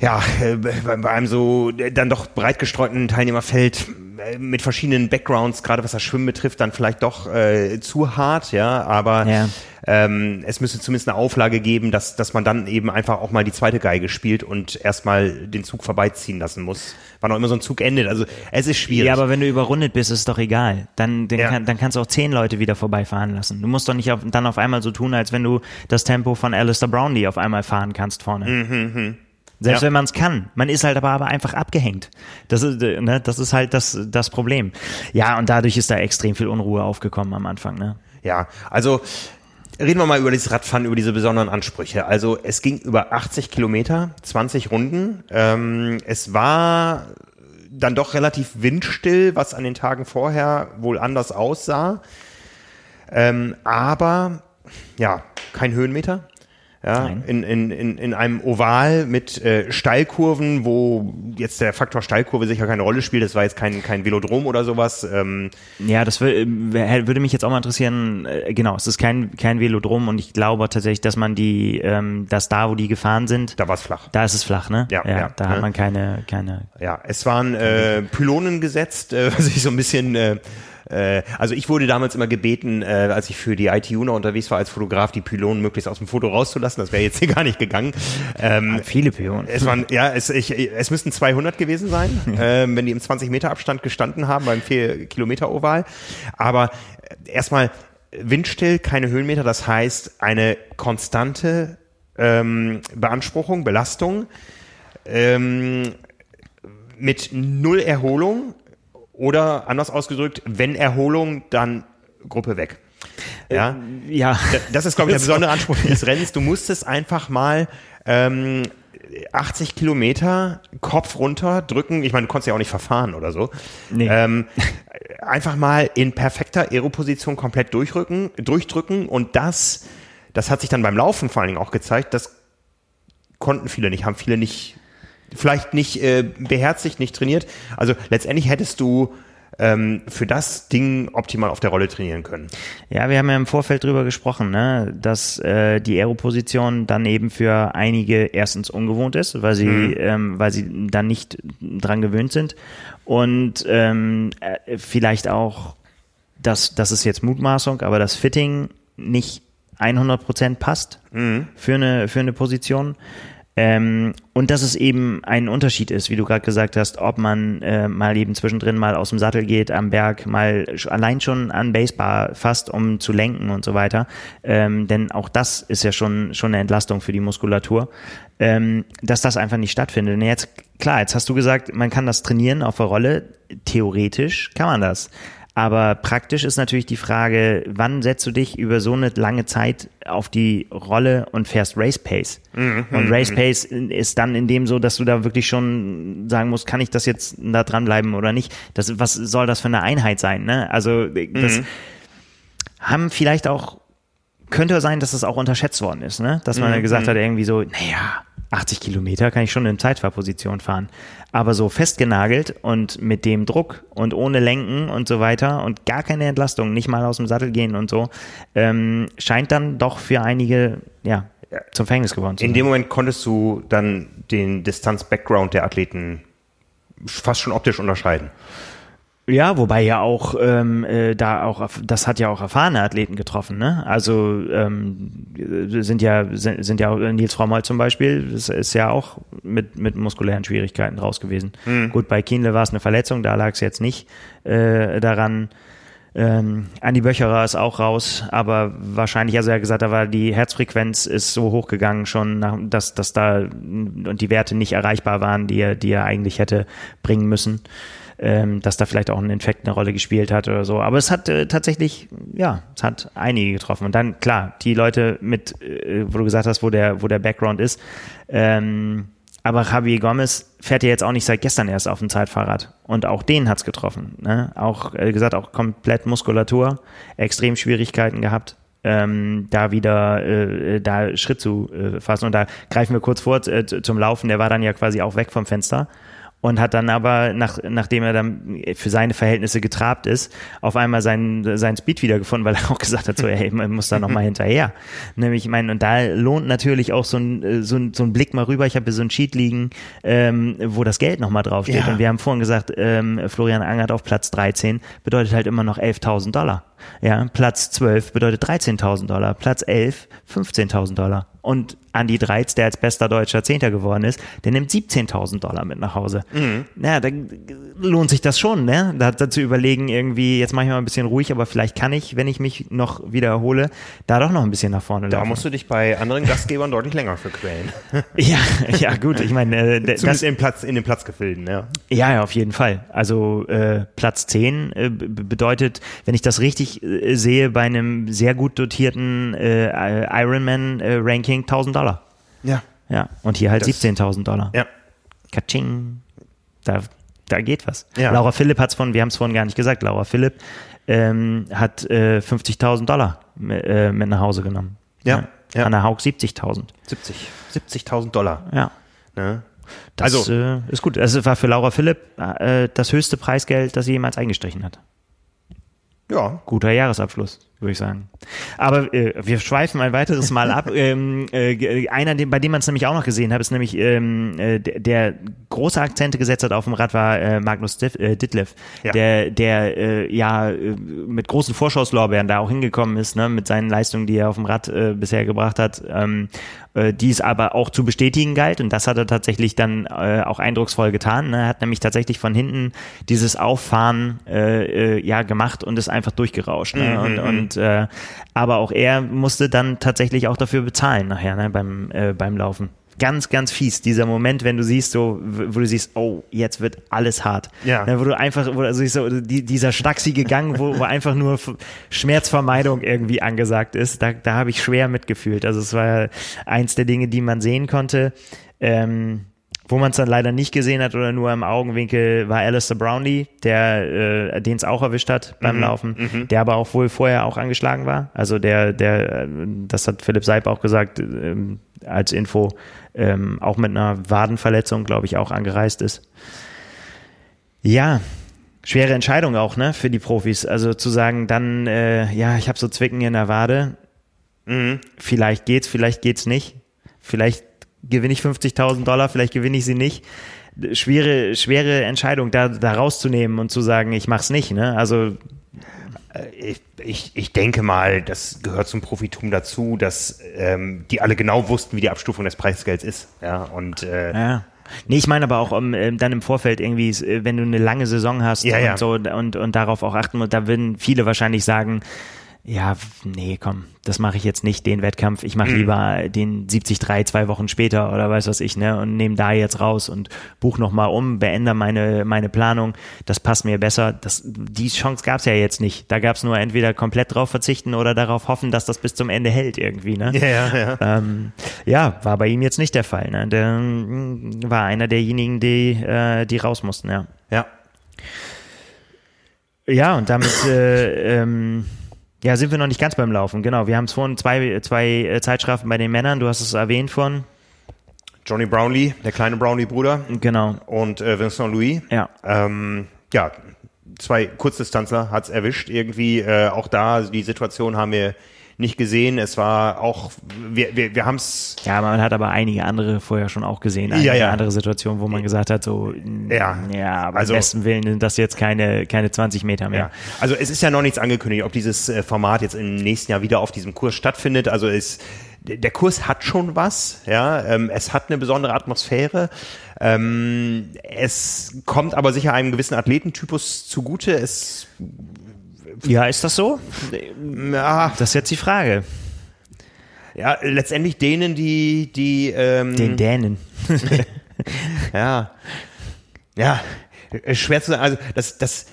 ja, äh, bei, einem so äh, dann doch breit gestreuten Teilnehmerfeld äh, mit verschiedenen Backgrounds, gerade was das Schwimmen betrifft, dann vielleicht doch äh, zu hart, ja, aber Ja. ähm, es müsste zumindest eine Auflage geben, dass, dass man dann eben einfach auch mal die zweite Geige spielt und erstmal den Zug vorbeiziehen lassen muss. Wann auch immer so ein Zug endet. Also es ist schwierig. Ja, aber wenn du überrundet bist, ist es doch egal. Dann, dann, Ja. kann, dann kannst du auch zehn Leute wieder vorbeifahren lassen. Du musst doch nicht auf, dann auf einmal so tun, als wenn du das Tempo von Alistair Brownlee auf einmal fahren kannst vorne. Selbst Ja. wenn man es kann. Man ist halt aber, aber einfach abgehängt. Das ist, äh, ne, das ist halt das, das Problem. Ja, und dadurch ist da extrem viel Unruhe aufgekommen am Anfang. Ne? Ja, also reden wir mal über dieses Radfahren, über diese besonderen Ansprüche. Also es ging über 80 Kilometer, 20 Runden. Ähm, es war dann doch relativ windstill, was an den Tagen vorher wohl anders aussah. Ähm, aber ja, kein Höhenmeter. Ja, Nein. in, in, in, in einem Oval mit äh, Steilkurven, wo jetzt der Faktor Steilkurve sicher keine Rolle spielt. Das war jetzt kein, kein Velodrom oder sowas. Ähm, Ja, das äh, würde mich jetzt auch mal interessieren. Äh, Genau, es ist kein, kein Velodrom und ich glaube tatsächlich, dass man die, ähm, dass da, wo die gefahren sind, da war es flach. da ist es flach, ne? Ja, ja, da ne? hat man keine, keine. Ja, es waren äh, Pylonen gesetzt, äh, was ich so ein bisschen, äh, äh, also ich wurde damals immer gebeten, äh, als ich für die ITU noch unterwegs war als Fotograf, die Pylonen möglichst aus dem Foto rauszulassen. Das wäre jetzt hier gar nicht gegangen. Ähm, Viele Pionen. es waren, ja, es, ich, es müssten 200 gewesen sein, ähm, wenn die im 20 Meter Abstand gestanden haben beim 4 Kilometer Oval. Aber äh, erstmal windstill, keine Höhenmeter, das heißt eine konstante ähm, Beanspruchung, Belastung. Ähm, mit null Erholung oder anders ausgedrückt, wenn Erholung, dann Gruppe weg. Ja, Ja. das ist, glaube ich, der besondere Anspruch des Rennens. Du musstest einfach mal ähm, 80 Kilometer Kopf runter drücken. Ich meine, du konntest ja auch nicht verfahren oder so. Nee. Ähm, einfach mal in perfekter Aeroposition komplett durchrücken, durchdrücken und das, das hat sich dann beim Laufen vor allen Dingen auch gezeigt, das konnten viele nicht, haben viele nicht, vielleicht nicht äh, beherzigt, nicht trainiert. Also letztendlich hättest du ähm, für das Ding optimal auf der Rolle trainieren können. Ja, wir haben ja im Vorfeld drüber gesprochen, ne, dass äh, die Aero-Position dann eben für einige erstens ungewohnt ist, weil sie, ähm, weil sie dann nicht dran gewöhnt sind und ähm, äh, vielleicht auch, dass das ist jetzt Mutmaßung, aber das Fitting nicht 100% passt für eine für eine Position. Ähm, und dass es eben ein Unterschied ist, wie du gerade gesagt hast, ob man äh, mal eben zwischendrin mal aus dem Sattel geht, am Berg, mal allein schon an Basebar fasst, um zu lenken und so weiter. Ähm, denn auch das ist ja schon, schon eine Entlastung für die Muskulatur, ähm, dass das einfach nicht stattfindet. Und jetzt, klar, jetzt hast du gesagt, man kann das trainieren auf der Rolle. Theoretisch kann man das. Aber praktisch ist natürlich die Frage, wann setzt du dich über so eine lange Zeit auf die Rolle und fährst Race Pace? Und Race Pace ist dann in dem so, dass du da wirklich schon sagen musst, kann ich das jetzt da dranbleiben oder nicht? Das, was soll das für eine Einheit sein? Ne? Also das haben vielleicht auch, könnte sein, dass das auch unterschätzt worden ist, ne? Dass man ja gesagt hat, irgendwie so, naja, 80 Kilometer kann ich schon in Zeitfahrposition fahren. Aber so festgenagelt und mit dem Druck und ohne Lenken und so weiter und gar keine Entlastung, nicht mal aus dem Sattel gehen und so, ähm, scheint dann doch für einige, ja, zum Verhängnis geworden zu In sein. dem Moment konntest du dann den Distanz-Background der Athleten fast schon optisch unterscheiden. Ja, wobei ja auch ähm, äh, da auch das hat ja auch erfahrene Athleten getroffen, ne? Also ähm, sind ja sind, sind ja auch Nils Frommholt zum Beispiel, das ist ja auch mit mit muskulären Schwierigkeiten raus gewesen. Gut, bei Kienle war es eine Verletzung, da lag es jetzt nicht äh, daran. Ähm, Andi Böcherer ist auch raus, aber wahrscheinlich, also er hat gesagt, da war die Herzfrequenz ist so hochgegangen schon, nach, dass, dass da und die Werte nicht erreichbar waren, die er, die er eigentlich hätte bringen müssen ähm, dass da vielleicht auch ein Infekt eine Rolle gespielt hat oder so. Aber es hat äh, tatsächlich, ja, es hat einige getroffen. Und dann, klar, die Leute mit, äh, wo du gesagt hast, wo der, wo der Background ist. Ähm, aber Javier Gomez fährt ja jetzt auch nicht seit gestern erst auf dem Zeitfahrrad. Und auch den hat's getroffen. Ne? Auch, äh, gesagt, auch komplett Muskulatur, extrem Schwierigkeiten gehabt. Ähm, da wieder äh, da Schritt zu äh, fassen. Und da greifen wir kurz vor äh, zum Laufen. Der war dann ja quasi auch weg vom Fenster und hat dann aber, nach, nachdem er dann für seine Verhältnisse getrabt ist, auf einmal seinen, seinen Speed wiedergefunden, weil er auch gesagt hat, so, ey, man muss da nochmal hinterher. Nämlich, ich meine, und da lohnt natürlich auch so ein, so ein, so ein Blick mal rüber. Ich habe hier so ein Sheet liegen, ähm, wo das Geld nochmal draufsteht. Ja. Und wir haben vorhin gesagt, ähm, Florian Angert auf Platz 13 bedeutet halt immer noch 11.000 Dollar. Ja, Platz 12 bedeutet 13.000 Dollar, Platz 11 15.000 Dollar. Und Andy Dreiz, der als bester Deutscher Zehnter geworden ist, der nimmt 17.000 Dollar mit nach Hause. Ja, da lohnt sich das schon, ne? Da, da zu überlegen, irgendwie, jetzt mache ich mal ein bisschen ruhig, aber vielleicht kann ich, wenn ich mich noch wieder erhole, da doch noch ein bisschen nach vorne Da laufen. musst du dich bei anderen Gastgebern deutlich länger für quälen. ja, ja, gut, ich meine, äh, das, in, Platz, in den Platzgefilden, ja. Ja, ja, auf jeden Fall. Also äh, Platz 10 äh, bedeutet, wenn ich das richtig äh, sehe, bei einem sehr gut dotierten äh, Ironman-Ranking 1000 Dollar. Ja. Ja, und hier halt Das- 17.000 Dollar. Ja. Katsching. Da, da geht was. Ja. Laura Philipp hat's von, wir haben es vorhin gar nicht gesagt, Laura Philipp ähm, hat äh, 50.000 Dollar mit, äh, mit nach Hause genommen. Ja, ja. Anna Haug 70.000. 70. 70.000 Dollar. Ja. Ne? Das Also- äh, ist gut. Also war für Laura Philipp äh, das höchste Preisgeld, das sie jemals eingestrichen hat. Ja. Guter Jahresabschluss, würde ich sagen. Aber äh, wir schweifen ein weiteres Mal ab. ähm, äh, einer, bei dem man es nämlich auch noch gesehen hat, ist nämlich ähm, äh, der, große Akzente gesetzt hat auf dem Rad war äh, Magnus Diff, äh, Ditlev, Ja. der, der äh, ja äh, mit großen Vorschusslorbeeren da auch hingekommen ist, ne, mit seinen Leistungen, die er auf dem Rad äh, bisher gebracht hat, ähm, äh, die es aber auch zu bestätigen galt und das hat er tatsächlich dann äh, auch eindrucksvoll getan. Ne? Er hat nämlich tatsächlich von hinten dieses Auffahren äh, äh, ja gemacht und ist einfach durchgerauscht. Ne? und und äh, aber auch er musste dann tatsächlich auch dafür bezahlen nachher ne? beim äh, beim Laufen. ganz, ganz fies, dieser Moment, wenn du siehst, so, wo du siehst, oh, jetzt wird alles hart. Ja. Wo du einfach, wo, also so, die, dieser stachsige Gang, wo, wo einfach nur Schmerzvermeidung irgendwie angesagt ist, da, da habe ich schwer mitgefühlt. Also es war eins der Dinge, die man sehen konnte. Ähm, wo man es dann leider nicht gesehen hat oder nur im Augenwinkel war Alistair Brownlee, der äh, den es auch erwischt hat beim Mhm, Laufen, der aber auch wohl vorher auch angeschlagen war. Also der, der, das hat Philipp Seib auch gesagt ähm, als Info, ähm, auch mit einer Wadenverletzung, glaube ich, auch angereist ist. Ja, schwere Entscheidung auch, ne, für die Profis. Also zu sagen, dann, äh, ja, ich habe so Zwicken in der Wade. Vielleicht geht's, vielleicht geht's nicht. Vielleicht gewinne ich 50.000 Dollar, vielleicht gewinne ich sie nicht. Schwere, schwere Entscheidung, da, da rauszunehmen und zu sagen, ich mach's nicht. Ne? Also Ich, ich, ich denke mal, das gehört zum Profitum dazu, dass ähm, die alle genau wussten, wie die Abstufung des Preisgelds ist. Ja, und äh, Ja. Nee, ich meine aber auch um, ähm, dann im Vorfeld irgendwie, äh, wenn du eine lange Saison hast Ja, und ja. so und, und darauf auch achten musst, da würden viele wahrscheinlich sagen, ja, nee, komm, das mache ich jetzt nicht, den Wettkampf. Ich Mhm. mache lieber den 73 zwei Wochen später oder weiß was ich, ne, und nehme da jetzt raus und buch nochmal um, beende meine, meine Planung. Das passt mir besser. Das, die Chance gab's ja jetzt nicht. Da gab's nur entweder komplett drauf verzichten oder darauf hoffen, dass das bis zum Ende hält irgendwie, ne? ja, ja, ja. Ähm, ja, war bei ihm jetzt nicht der Fall. Ne? Der mm, war einer derjenigen, die, äh, die raus mussten, ja. ja. Ja, und damit äh, ähm, ja, sind wir noch nicht ganz beim Laufen. Genau, wir haben es vorhin zwei, zwei äh, Zeitstrafen bei den Männern, du hast es erwähnt von. Johnny Brownlee, der kleine Brownlee-Bruder, Genau, und äh, Vincent Louis. ja. Ähm, ja, zwei Kurzdistanzler hat's erwischt irgendwie. Äh, auch da, die Situation haben wir nicht gesehen. Es war auch, wir, wir, wir haben es Ja, man hat aber einige andere vorher schon auch gesehen. Einige Ja, ja. andere Situationen, wo man gesagt hat, so, Ja. ja, aber Also- besten Willen sind das jetzt keine, keine 20 Meter mehr. Ja, also es ist ja noch nichts angekündigt, ob dieses äh, Format jetzt im nächsten Jahr wieder auf diesem Kurs stattfindet. Also es, der Kurs hat schon was, ja, ähm, es hat eine besondere Atmosphäre. Ähm, es kommt aber sicher einem gewissen Athletentypus zugute. Es, Ja, ist das so? ja, Das ist jetzt die Frage. ja letztendlich denen, die, die, ähm, Den Dänen. ja, ja, äh, schwer zu sagen. Also das, das,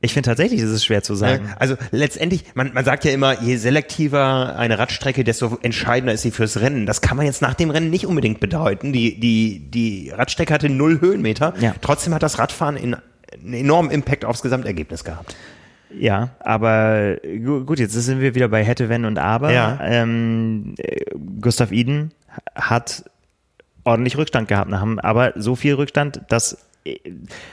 Ich finde tatsächlich, ist es schwer zu sagen. Also letztendlich, man, man sagt ja immer, je selektiver eine Radstrecke, desto entscheidender ist sie fürs Rennen. Das kann man jetzt nach dem Rennen nicht unbedingt bedeuten. Die, die, die Radstrecke hatte null Höhenmeter. Ja. Trotzdem hat das Radfahren in, einen enormen Impact aufs Gesamtergebnis gehabt. Ja, aber gu- gut, jetzt sind wir wieder bei hätte, wenn und aber. Ja. Ähm, äh, Gustav Iden hat ordentlich Rückstand gehabt, aber so viel Rückstand, dass äh,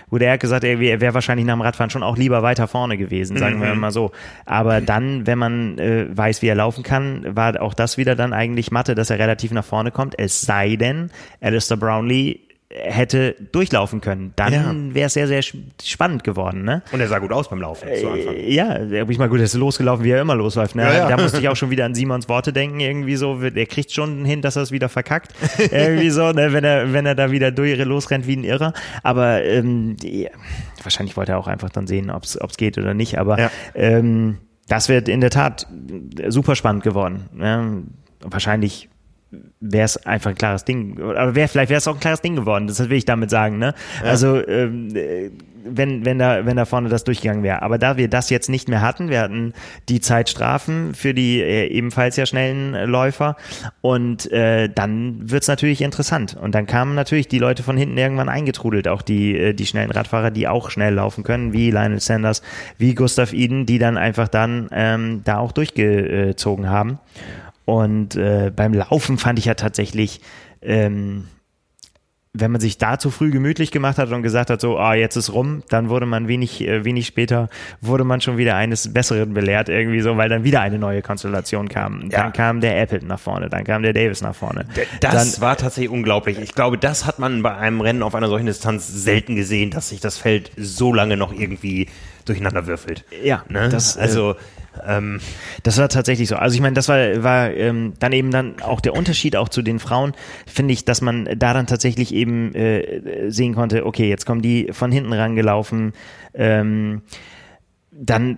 wurde er gesagt, er wäre wär wahrscheinlich nach dem Radfahren schon auch lieber weiter vorne gewesen, sagen wir mal so. Aber dann, wenn man äh, weiß, wie er laufen kann, war auch das wieder dann eigentlich Mathe, dass er relativ nach vorne kommt. Es sei denn, Alistair Brownlee hätte durchlaufen können. Dann Ja. wäre es sehr, sehr spannend geworden, ne? Und er sah gut aus beim Laufen zu Anfang. Äh, Ja, aber ich mal gut, er ist losgelaufen, wie er immer losläuft. Ne? Ja, ja. Da musste ich auch schon wieder an Simons Worte denken, irgendwie so, er kriegt schon hin, dass er es wieder verkackt. irgendwie so, ne? wenn er, wenn er da wieder durch losrennt wie ein Irrer. Aber ähm, die, wahrscheinlich wollte er auch einfach dann sehen, ob es geht oder nicht. Aber ähm, das wird in der Tat super spannend geworden. Ne? Wahrscheinlich wäre es einfach ein klares Ding. Aber wär, vielleicht wäre es auch ein klares Ding geworden. Das will ich damit sagen. Ne? Also ähm, äh, wenn, wenn, da, wenn da vorne das durchgegangen wäre. Aber da wir das jetzt nicht mehr hatten, wir hatten die Zeitstrafen für die äh, ebenfalls ja schnellen äh, Läufer und äh, dann wird's natürlich interessant. Und dann kamen natürlich die Leute von hinten irgendwann eingetrudelt, auch die, die schnellen Radfahrer, die auch schnell laufen können, wie Lionel Sanders, wie Gustav Iden, die dann einfach dann ähm, da auch durchgezogen haben. Und äh, beim Laufen fand ich ja tatsächlich, ähm, wenn man sich da zu früh gemütlich gemacht hat und gesagt hat, so, ah, jetzt ist rum, dann wurde man wenig, äh, wenig später, wurde man schon wieder eines Besseren belehrt, irgendwie so, weil dann wieder eine neue Konstellation kam. Ja. Dann kam der Appleton nach vorne, dann kam der Davis nach vorne. Das dann, war tatsächlich unglaublich. Ich glaube, das hat man bei einem Rennen auf einer solchen Distanz selten gesehen, dass sich das Feld so lange noch irgendwie durcheinander würfelt. Ja, ne? das, äh, also ähm, Das war tatsächlich so. Also ich meine, das war, war ähm, dann eben dann auch der Unterschied auch zu den Frauen, finde ich, dass man da dann tatsächlich eben äh, sehen konnte, okay, jetzt kommen die von hinten rangelaufen. Ähm, dann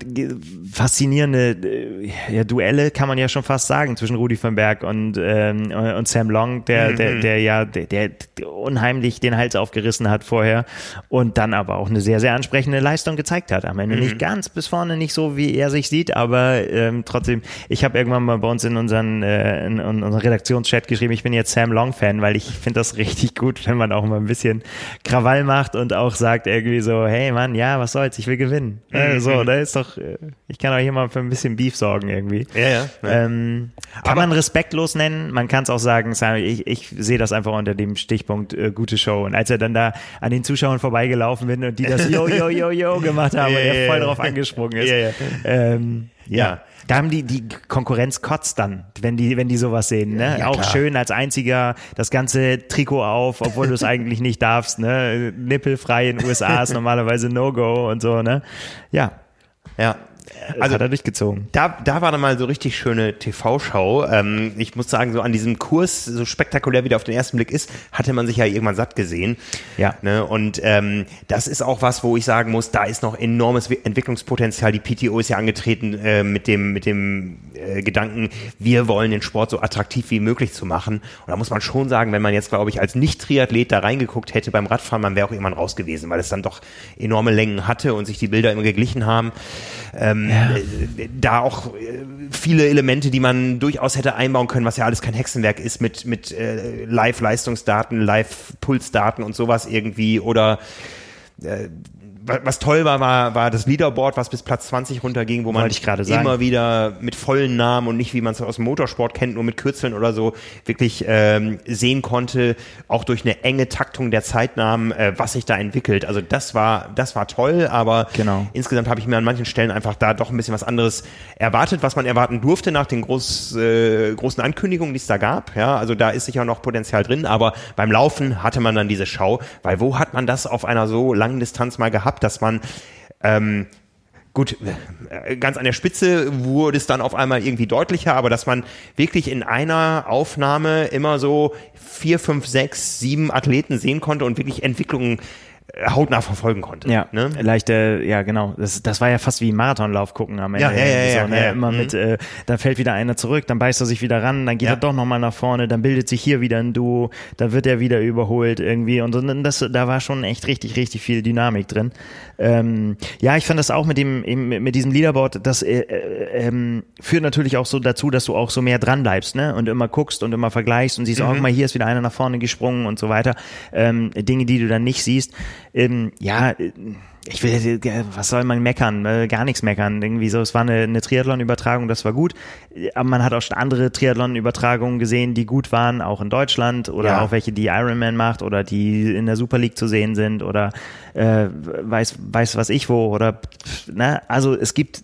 faszinierende äh, ja, Duelle kann man ja schon fast sagen zwischen Rudi van Berg und ähm, und Sam Long, der mhm. der der ja der, der unheimlich den Hals aufgerissen hat vorher und dann aber auch eine sehr sehr ansprechende Leistung gezeigt hat. Am Ende mhm. nicht ganz bis vorne nicht so wie er sich sieht, aber ähm, trotzdem. Ich habe irgendwann mal bei uns in unseren äh, in, in unseren Redaktionschat geschrieben, ich bin jetzt Sam Long Fan, weil ich finde das richtig gut, wenn man auch mal ein bisschen Krawall macht und auch sagt irgendwie so, hey Mann, ja was soll's, ich will gewinnen. Mhm. Äh, so da ist doch, äh, ich kann auch hier mal für ein bisschen Beef sorgen irgendwie. Ja, ja. Ähm, kann Aber man respektlos nennen, man kann es auch sagen, ich, ich sehe das einfach unter dem Stichpunkt äh, gute Show. Und als er dann da an den Zuschauern vorbeigelaufen bin und die das Yo, Yo, Yo, Yo gemacht haben, ja, und er voll drauf angesprungen ist. Ja, ja. Ähm, ja. Da haben die, die Konkurrenz kotzt dann, wenn die, wenn die sowas sehen, ne? Ja, Auch klar. schön als einziger das ganze Trikot auf, obwohl du es eigentlich nicht darfst, ne? Nippelfrei in den USA ist normalerweise No-Go und so, ne? Ja. Ja, also hat er durchgezogen. Da, da war dann mal so richtig schöne TV-Schau. Ähm, ich muss sagen, so an diesem Kurs, so spektakulär wie der auf den ersten Blick ist, hatte man sich ja irgendwann satt gesehen. Ja. Ne? Und ähm, das ist auch was, wo ich sagen muss, da ist noch enormes Entwicklungspotenzial. Die PTO ist ja angetreten äh, mit dem, mit dem äh, Gedanken, wir wollen den Sport so attraktiv wie möglich zu machen. Und da muss man schon sagen, wenn man jetzt, glaube ich, als Nicht-Triathlet da reingeguckt hätte beim Radfahren, man wäre auch irgendwann raus gewesen, weil es dann doch enorme Längen hatte und sich die Bilder immer geglichen haben. Ähm, ja. Äh, da auch äh, viele Elemente, die man durchaus hätte einbauen können, was ja alles kein Hexenwerk ist mit, mit äh, Live-Leistungsdaten, Live-Pulsdaten und sowas irgendwie oder äh, was toll war, war, war das Leaderboard, was bis Platz 20 runterging, wo man immer wieder mit vollen Namen und nicht, wie man es aus dem Motorsport kennt, nur mit Kürzeln oder so, wirklich ähm, sehen konnte, auch durch eine enge Taktung der Zeitnamen, äh, was sich da entwickelt. Also das war, das war toll, aber genau. insgesamt habe ich mir an manchen Stellen einfach da doch ein bisschen was anderes erwartet, was man erwarten durfte nach den groß, äh, großen Ankündigungen, die es da gab. Ja, also da ist sicher noch Potenzial drin, aber beim Laufen hatte man dann diese Schau, weil wo hat man das auf einer so langen Distanz mal gehabt? Gehabt, dass man ähm, gut, äh, ganz an der Spitze wurde es dann auf einmal irgendwie deutlicher, aber dass man wirklich in einer Aufnahme immer so vier, fünf, sechs, sieben Athleten sehen konnte und wirklich Entwicklungen hautnah verfolgen konnte. Ja, ne? leichte, ja genau. Das, das war ja fast wie Marathonlauf gucken am Ende. Ja, ja, ja, so, ne? ja, Immer mhm. mit, äh, dann fällt wieder einer zurück, dann beißt er sich wieder ran, dann geht ja. er doch nochmal nach vorne, dann bildet sich hier wieder ein Duo, dann wird er wieder überholt irgendwie und das, da war schon echt richtig, richtig viel Dynamik drin. Ähm, ja, ich fand das auch mit dem, mit diesem Leaderboard, das äh, äh, ähm, führt natürlich auch so dazu, dass du auch so mehr dran bleibst, ne? Und immer guckst und immer vergleichst und siehst, mhm. oh, guck mal, hier ist wieder einer nach vorne gesprungen und so weiter. Ähm, Dinge, die du dann nicht siehst. Ähm, ja, ich will, was soll man meckern? Äh, gar nichts meckern. Irgendwie so, es war eine, eine Triathlon-Übertragung, das war gut. Aber man hat auch schon andere Triathlon-Übertragungen gesehen, die gut waren, auch in Deutschland oder ja. auch welche, die Ironman macht oder die in der Super League zu sehen sind oder äh, weiß, weiß was ich wo oder ne? Also es gibt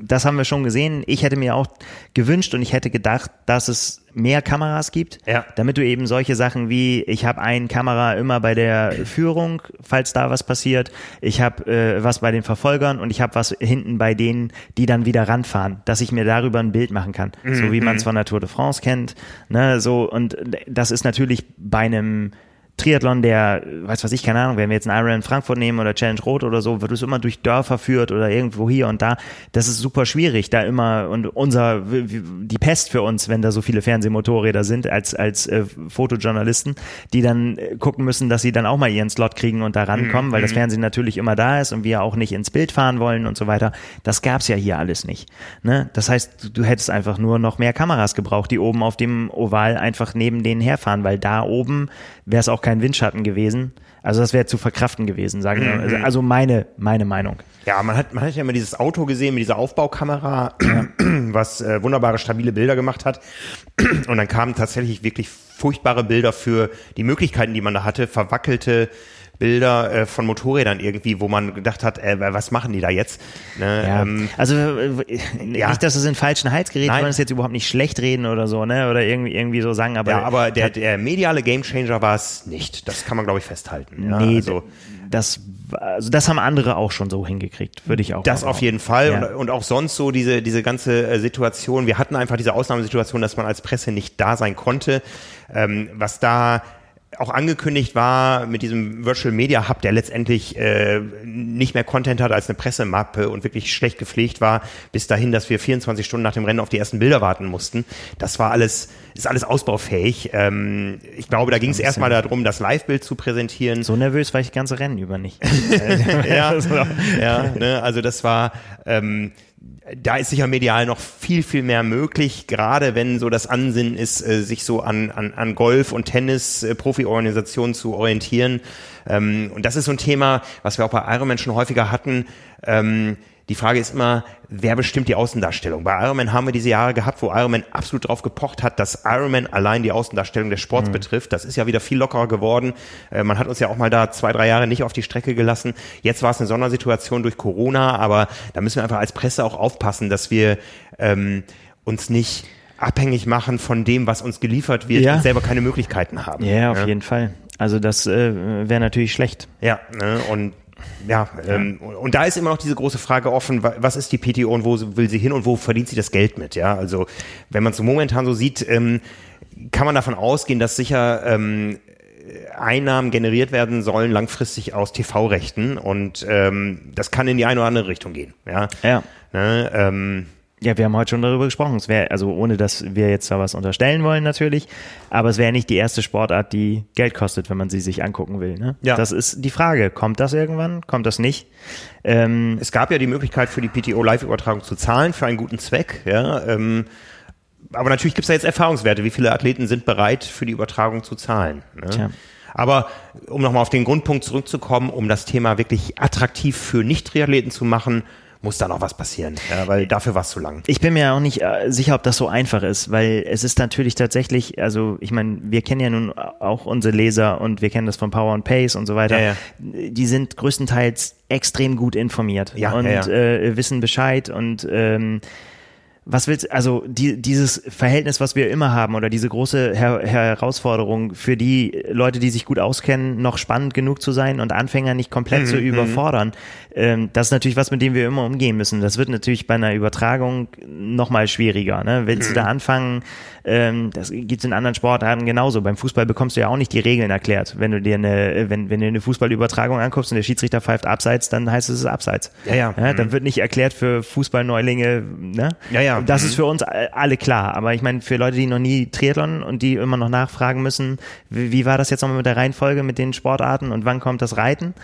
das haben wir schon gesehen. Ich hätte mir auch gewünscht und ich hätte gedacht, dass es mehr Kameras gibt, ja. damit du eben solche Sachen wie, ich habe eine Kamera immer bei der Führung, falls da was passiert, ich habe äh, was bei den Verfolgern und ich habe was hinten bei denen, die dann wieder ranfahren, dass ich mir darüber ein Bild machen kann, mhm. so wie man es von der Tour de France kennt. Ne, so und das ist natürlich bei einem Triathlon, der, weiß was ich, keine Ahnung, wenn wir jetzt einen Ironman Frankfurt nehmen oder Challenge Rot oder so, wird es immer durch Dörfer führt oder irgendwo hier und da. Das ist super schwierig, da immer und unser die Pest für uns, wenn da so viele Fernsehmotorräder sind als als äh, Fotojournalisten, die dann äh, gucken müssen, dass sie dann auch mal ihren Slot kriegen und da rankommen, mhm. weil das mhm. Fernsehen natürlich immer da ist und wir auch nicht ins Bild fahren wollen und so weiter. Das gab's ja hier alles nicht. Ne? Das heißt, du hättest einfach nur noch mehr Kameras gebraucht, die oben auf dem Oval einfach neben denen herfahren, weil da oben wäre es auch kein Windschatten gewesen. Also das wäre zu verkraften gewesen, sagen wir. Also, also meine, meine Meinung. Ja, man hat, man hat ja immer dieses Auto gesehen mit dieser Aufbaukamera, was äh, wunderbare, stabile Bilder gemacht hat. Und dann kamen tatsächlich wirklich furchtbare Bilder für die Möglichkeiten, die man da hatte, verwackelte Bilder äh, von Motorrädern irgendwie, wo man gedacht hat, äh, was machen die da jetzt? Ne? Ja. Ähm, also äh, ja. nicht, dass es in falschen Hals gerät, wollen es jetzt überhaupt nicht schlecht reden oder so, ne? Oder irgendwie irgendwie so sagen, aber ja, aber der, der mediale Gamechanger war es nicht. Das kann man glaube ich festhalten. Ja? Nee, also, das also das haben andere auch schon so hingekriegt, würde ich auch. Das auf jeden Fall ja. und, und, auch sonst so diese diese ganze äh, Situation. Wir hatten einfach diese Ausnahmesituation, dass man als Presse nicht da sein konnte. Ähm, was da auch angekündigt war mit diesem Virtual Media Hub, der letztendlich äh, nicht mehr Content hat als eine Pressemappe und wirklich schlecht gepflegt war, bis dahin, dass wir 24 Stunden nach dem Rennen auf die ersten Bilder warten mussten. Das war alles, ist alles ausbaufähig. Ähm, ich glaube, da ging es erstmal darum, das Live-Bild zu präsentieren. So nervös war ich das ganze Rennen über nicht. ja, ja ne, also das war ähm, da ist sicher medial noch viel, viel mehr möglich, gerade wenn so das Ansinnen ist, äh, sich so an, an, an Golf- und Tennis-Profi-Organisationen zu orientieren. Ähm, und das ist so ein Thema, was wir auch bei Ironman schon häufiger hatten. Die Frage ist immer, wer bestimmt die Außendarstellung? Bei Ironman haben wir diese Jahre gehabt, wo Ironman absolut drauf gepocht hat, dass Ironman allein die Außendarstellung des Sports mhm. betrifft. Das ist ja wieder viel lockerer geworden. Äh, man hat uns ja auch mal da zwei, drei Jahre nicht auf die Strecke gelassen. Jetzt war es eine Sondersituation durch Corona, aber da müssen wir einfach als Presse auch aufpassen, dass wir ähm, uns nicht abhängig machen von dem, was uns geliefert wird ja. und selber keine Möglichkeiten haben. Ja, auf ja. jeden Fall. Also das äh, wäre natürlich schlecht. Ja, ne? und ja, ähm, und da ist immer noch diese große Frage offen, was ist die PTO und wo will sie hin und wo verdient sie das Geld mit? Ja, also wenn man es so momentan so sieht, ähm, kann man davon ausgehen, dass sicher ähm, Einnahmen generiert werden sollen langfristig aus TV-Rechten und ähm, das kann in die eine oder andere Richtung gehen. Ja. ja. Ne, ähm, ja, wir haben heute schon darüber gesprochen. Es wäre, also ohne dass wir jetzt da was unterstellen wollen natürlich, aber es wäre nicht die erste Sportart, die Geld kostet, wenn man sie sich angucken will. Ne? Ja. Das ist die Frage. Kommt das irgendwann? Kommt das nicht? Ähm, es gab ja die Möglichkeit für die PTO Live-Übertragung zu zahlen für einen guten Zweck. Ja, ähm, aber natürlich gibt es da jetzt Erfahrungswerte. Wie viele Athleten sind bereit, für die Übertragung zu zahlen? Ne? Tja. Aber um nochmal auf den Grundpunkt zurückzukommen, um das Thema wirklich attraktiv für Nicht-Triathleten zu machen, muss da noch was passieren, ja, weil dafür war es zu lang. Ich bin mir auch nicht äh, sicher, ob das so einfach ist, weil es ist natürlich tatsächlich, also ich meine, wir kennen ja nun auch unsere Leser und wir kennen das von Power and Pace und so weiter. Ja, ja. Die sind größtenteils extrem gut informiert ja, und äh, wissen Bescheid und ähm, was willst also die, dieses Verhältnis, was wir immer haben oder diese große Her Herausforderung für die Leute, die sich gut auskennen, noch spannend genug zu sein und Anfänger nicht komplett mhm, zu mhm. überfordern, ähm, das ist natürlich was, mit dem wir immer umgehen müssen. Das wird natürlich bei einer Übertragung noch mal schwieriger. Ne? Willst mhm. du da anfangen, ähm, das gibt's in anderen Sportarten genauso. Beim Fußball bekommst du ja auch nicht die Regeln erklärt. Wenn du dir eine, wenn, wenn du eine Fußballübertragung anguckst und der Schiedsrichter pfeift abseits, dann heißt es, es ist abseits. Ja, ja. ja dann mhm. wird nicht erklärt für Fußballneulinge, ne? Ja, ja. Das mhm. ist für uns alle klar. Aber ich meine, für Leute, die noch nie Triathlon und die immer noch nachfragen müssen, wie, wie war das jetzt nochmal mit der Reihenfolge mit den Sportarten und wann kommt das Reiten?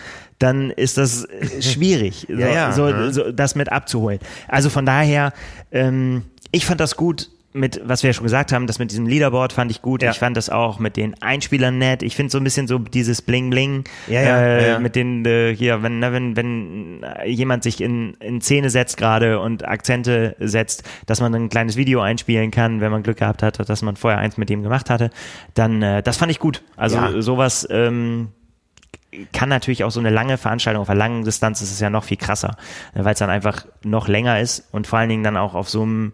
Dann ist das schwierig, so, ja, ja. So, mhm. so, das mit abzuholen. Also von daher, ähm, ich fand das gut, mit, was wir ja schon gesagt haben, das mit diesem Leaderboard fand ich gut. Ja. Ich fand das auch mit den Einspielern nett. Ich finde so ein bisschen so dieses Bling Bling ja, ja, äh, mit den äh, hier, wenn, ne, wenn, wenn jemand sich in, in Szene setzt gerade und Akzente setzt, dass man ein kleines Video einspielen kann, wenn man Glück gehabt hat, dass man vorher eins mit dem gemacht hatte, dann äh, das fand ich gut. Also sowas ähm, kann natürlich auch so eine lange Veranstaltung auf einer langen Distanz ist es ja noch viel krasser, weil es dann einfach noch länger ist und vor allen Dingen dann auch auf so einem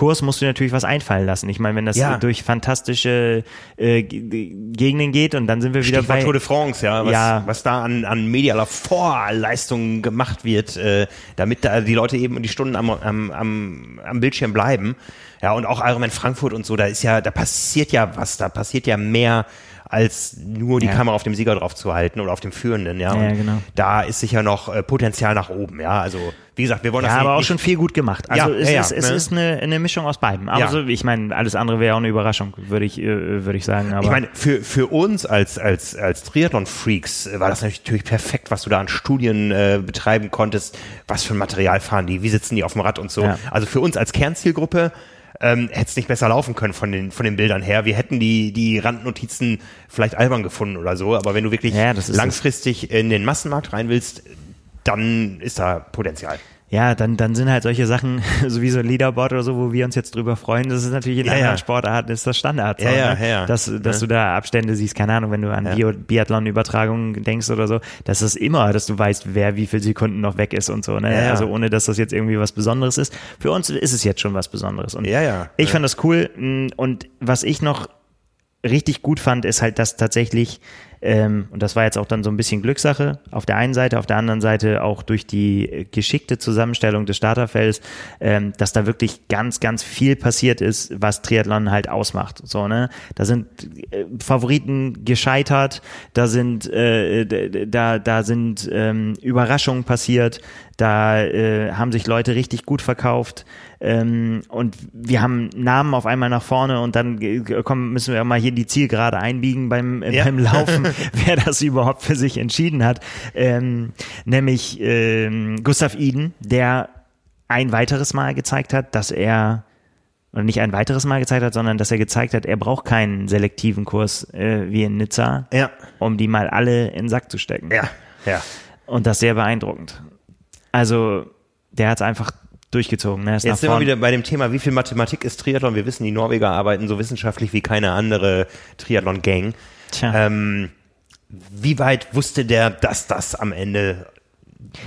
Kurs musst du natürlich was einfallen lassen. Ich meine, wenn das ja. durch fantastische äh, Gegenden geht und dann sind wir wieder Stichwort bei Tour de France, ja, was, ja. was da an, an medialer Vorleistung gemacht wird, äh, damit da die Leute eben die Stunden am, am, am, am Bildschirm bleiben. Ja, und auch Ironman Frankfurt und so, da ist ja, da passiert ja was, da passiert ja mehr als nur die ja. Kamera auf dem Sieger drauf zu halten oder auf dem Führenden, ja. ja genau. Da ist sicher noch äh, Potenzial nach oben, ja. Also wie gesagt, wir wollen ja, das aber auch schon viel gut gemacht. Also ja, es, ja, ist, es ne? ist eine, eine Mischung aus beiden. Aber so, ich meine, alles andere wäre auch eine Überraschung, würde ich, äh, würde ich sagen. Aber ich meine, für, für uns als, als, als Triathlon-Freaks war das natürlich perfekt, was du da an Studien äh, betreiben konntest. Was für ein Material fahren die? Wie sitzen die auf dem Rad und so? Also für uns als Kernzielgruppe ähm, hätte es nicht besser laufen können von den, von den Bildern her. Wir hätten die, die Randnotizen vielleicht albern gefunden oder so, aber wenn du wirklich ja, langfristig in den Massenmarkt rein willst, dann ist da Potenzial ja, dann, dann sind halt solche Sachen, sowieso ein Leaderboard oder so, wo wir uns jetzt drüber freuen. Das ist natürlich in ja, anderen ja. Sportarten ist das Standard. Ja, ja, ne? ja, Dass, dass ja. du da Abstände siehst, keine Ahnung, wenn du an ja. Biathlon-Übertragungen denkst oder so, das ist immer, dass du weißt, wer wie viele Sekunden noch weg ist und so. Ne? Ja, Also ohne, dass das jetzt irgendwie was Besonderes ist. Für uns ist es jetzt schon was Besonderes. Und ja, ja. ich fand das cool. Und was ich noch richtig gut fand, ist halt, dass tatsächlich Ähm, und das war jetzt auch dann so ein bisschen Glückssache auf der einen Seite, auf der anderen Seite auch durch die geschickte Zusammenstellung des Starterfelds, ähm, dass da wirklich ganz, ganz viel passiert ist, was Triathlon halt ausmacht. So, ne? Da sind äh, Favoriten gescheitert, da sind, äh, da, da sind ähm, Überraschungen passiert, da äh, haben sich Leute richtig gut verkauft ähm, und wir haben Namen auf einmal nach vorne und dann kommen, müssen wir mal hier die Zielgerade einbiegen beim, äh, ja. beim Laufen, wer das überhaupt für sich entschieden hat. Ähm, nämlich ähm, Gustav Iden, der ein weiteres Mal gezeigt hat, dass er oder nicht ein weiteres Mal gezeigt hat, sondern dass er gezeigt hat, er braucht keinen selektiven Kurs äh, wie in Nizza, ja. um die mal alle in den Sack zu stecken. Ja, ja. Und das sehr beeindruckend. Also, der hat es einfach durchgezogen. Ne? Ist Jetzt sind wir wieder bei dem Thema, wie viel Mathematik ist Triathlon? Wir wissen, die Norweger arbeiten so wissenschaftlich wie keine andere Triathlon-Gang. Ähm, wie weit wusste der, dass das am Ende